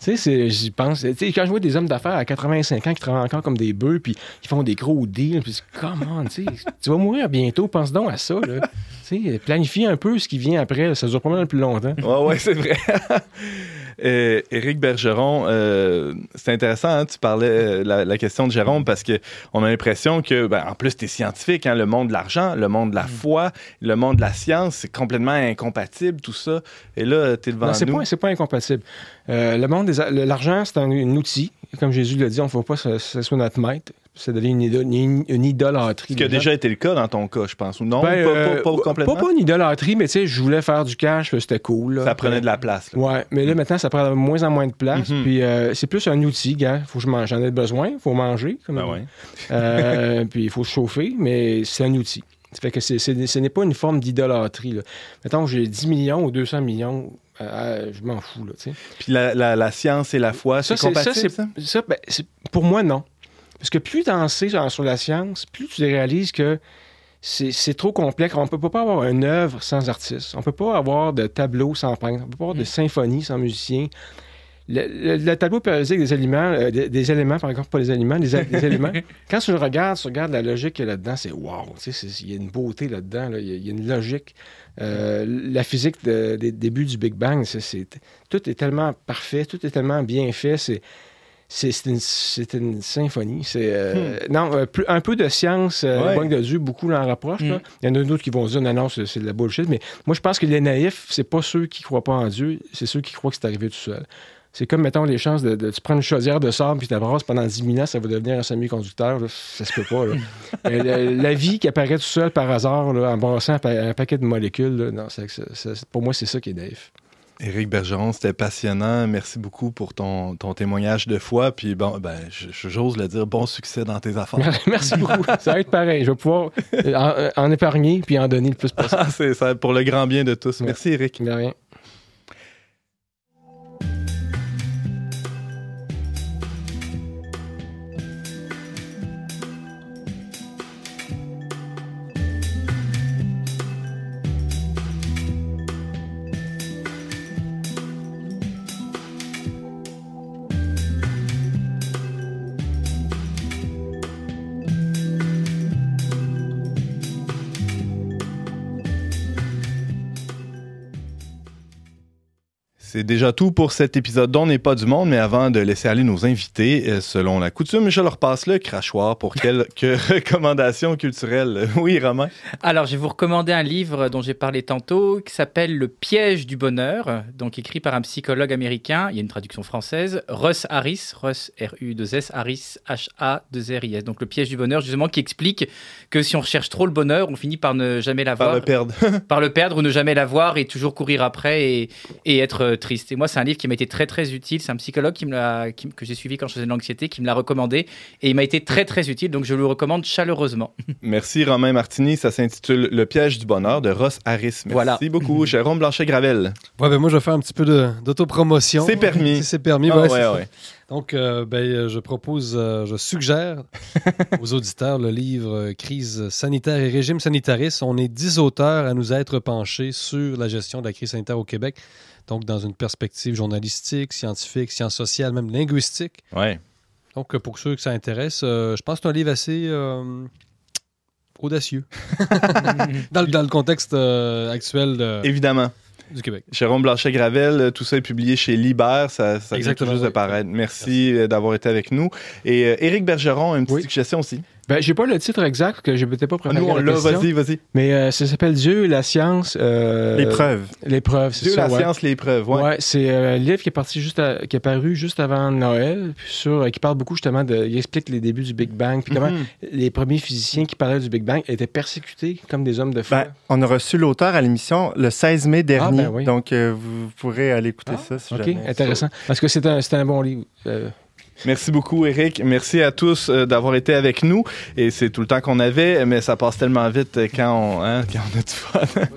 tu sais, j'y pense. Tu sais, quand je vois des hommes d'affaires à 85 ans qui travaillent encore comme des bœufs, puis ils font des gros deals, puis c'est comment, tu sais, tu vas mourir bientôt, pense donc à ça, là. Tu sais, planifie un peu ce qui vient après, ça dure pas mal plus longtemps. Ouais, ouais, c'est vrai. Euh, Éric Bergeron, euh, c'est intéressant, hein, tu parlais euh, la, la question de Jérôme parce que on a l'impression que, ben, en plus, tu es scientifique, hein, le monde de l'argent, le monde de Mm. la foi, le monde de la science, c'est complètement incompatible, tout ça. Et là, tu es devant Non, c'est pas, c'est pas incompatible. Euh, le monde des l'argent, c'est un, un outil. Comme Jésus l'a dit, on ne faut pas que ce soit notre maître. Ça devient une, ido- une- une idolâtrie. Ce qui a déjà été le cas dans ton cas, je pense, ou non? Ben, pas, euh, pas- pas complètement? Pas, pas une idolâtrie, mais tu sais, je voulais faire du cash, c'était cool. là. Ça prenait de la place. là. Ouais, mais là, maintenant, ça prend de moins en moins de place. Mhm. Puis euh, c'est plus un outil, gars. Faut que je. J'en ai besoin. faut manger. Comme Ben ouais. Euh, puis il faut se chauffer, mais c'est un outil. Ça fait que ce n'est pas une forme d'idolâtrie. Mettons, j'ai 10 millions ou 200 millions, euh, euh, je m'en fous. Là, tu sais. Puis la, la- la science et la foi, c'est ça, compatible, ça? ça, ben, pour moi, non. Parce que plus tu en sais sur la science, plus tu réalises que c'est trop complexe. On ne peut pas avoir une œuvre sans artiste. On ne peut pas avoir de tableau sans peintre. On ne peut pas avoir de symphonie sans musicien. Le, le- le tableau périodique des aliments, euh, des, des éléments, par exemple, pas les aliments, des, éléments, quand tu le regardes, tu regardes la logique qu'il y a là-dedans, c'est wow. tu sais, c'est- Il y a une beauté là-dedans, là, il y a- il y, a une logique. Euh, la physique de- des débuts du Big Bang, tout est tellement parfait, tout est tellement bien fait. C'est c'est une, une symphonie. C'est euh, non euh, un peu de science, euh, Ouais. de Dieu, beaucoup l'en rapprochent. là. Mm. Il y en a d'autres qui vont dire non, non, c'est de la bullshit. Mais moi, je pense que les naïfs, c'est pas ceux qui croient pas en Dieu, c'est ceux qui croient que c'est arrivé tout seul. C'est comme, mettons, les chances de, de- Tu prends une chaudière de sable puis tu brasses pendant 10 000 ans, ça va devenir un semi-conducteur. Ça se peut pas. là. La, la vie qui apparaît tout seul par hasard là, en brassant un, pa- un paquet de molécules, là, non, pour moi, c'est ça qui est naïf. Éric Bergeron, c'était passionnant. Merci beaucoup pour ton, ton témoignage de foi. Puis bon, ben, j'ose le dire, bon succès dans tes affaires. Merci beaucoup. Ça va être pareil. Je vais pouvoir euh, en, en épargner puis en donner le plus possible. Ah, c'est ça, pour le grand bien de tous. Merci, Éric. De rien. C'est déjà tout pour cet épisode dont n'est pas du monde, mais avant de laisser aller nos invités, euh, selon la coutume, je leur passe le crachoir pour quelques recommandations culturelles. Oui, Romain? Alors, je vais vous recommander un livre dont j'ai parlé tantôt, qui s'appelle Le piège du bonheur, donc écrit par un psychologue américain, il y a une traduction française, Russ Harris, Russ R-U-2-S, Harris H-A-2-R-I-S. Donc, Le piège du bonheur, justement, qui explique que si on recherche trop le bonheur, on finit par ne jamais l'avoir. Par le perdre. par le perdre ou ne jamais l'avoir et toujours courir après et, et être euh, triste. Et moi, c'est un livre qui m'a été très très utile. C'est un psychologue qui me l'a, qui- que j'ai suivi quand je faisais de l'anxiété, qui me l'a recommandé et il m'a été très très utile. Donc je le recommande chaleureusement. Merci, Romain Martini. Ça s'intitule Le piège du bonheur de Ross Harris. Merci Voilà. beaucoup. Jérôme Blanchet-Gravel. Ouais, ben moi, je vais faire un petit peu de- d'autopromotion. C'est permis. Si c'est permis, Ah, ouais, ouais, c'est ça. ouais. Donc, euh, ben, je propose, euh, je suggère aux auditeurs le livre Crise sanitaire et régime sanitariste. On est 10 auteurs à nous être penchés sur la gestion de la crise sanitaire au Québec. Donc, dans une perspective journalistique, scientifique, sciences sociales, même linguistique. Ouais. Donc, euh, pour ceux que ça intéresse, euh, je pense que c'est un livre assez euh, audacieux dans, le- dans le contexte euh, actuel de- Évidemment. du Québec. Jérôme Blanchet-Gravel, tout ça est publié chez Libère. Ça, ça vient tout de paraître. Merci, euh, d'avoir été avec nous. Et Éric Bergeron, une petite Oui. suggestion aussi. Ben, j'ai pas le titre exact, que je m'étais pas Ah, préparé nous, on la l'a. Vas-y, vas-y. Mais euh, ça s'appelle Dieu, la science... euh, L'épreuve. L'épreuve, c'est Dieu, ça, la ouais. science, l'épreuve. Ouais. Ouais, c'est euh, un livre qui est parti juste à- qui est paru juste avant Noël, puis sur, euh, qui parle beaucoup justement de, il explique les débuts du Big Bang, puis comment Mhm. les premiers physiciens qui parlaient du Big Bang étaient persécutés comme des hommes de foi. Ben, on a reçu l'auteur à l'émission le 16 mai dernier. ben oui. Donc, euh, vous pourrez aller écouter Ah, ça si ok, jamais. intéressant. Parce que c'est un, c'est un bon livre. Merci beaucoup, Eric. Merci à tous euh, d'avoir été avec nous. Et c'est tout le temps qu'on avait, mais ça passe tellement vite euh, quand on, hein, quand on du fun.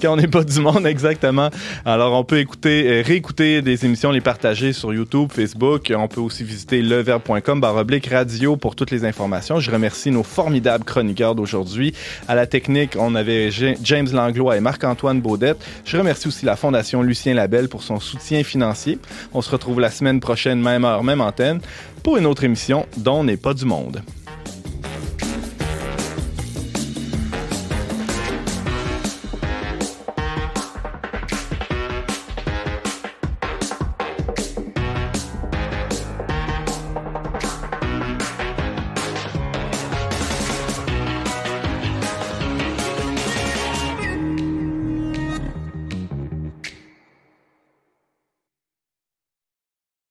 quand on n'est pas du monde, exactement. Alors, on peut écouter, euh, réécouter des émissions, les partager sur YouTube, Facebook. On peut aussi visiter leverbe.com, baroblique radio pour toutes les informations. Je remercie nos formidables chroniqueurs d'aujourd'hui. À la technique, on avait James Langlois et Marc-Antoine Baudette. Je remercie aussi la Fondation Lucien Labelle pour son soutien financier. On se retrouve la semaine prochaine, même heure, même antenne, pour une autre émission dont n'est pas du monde.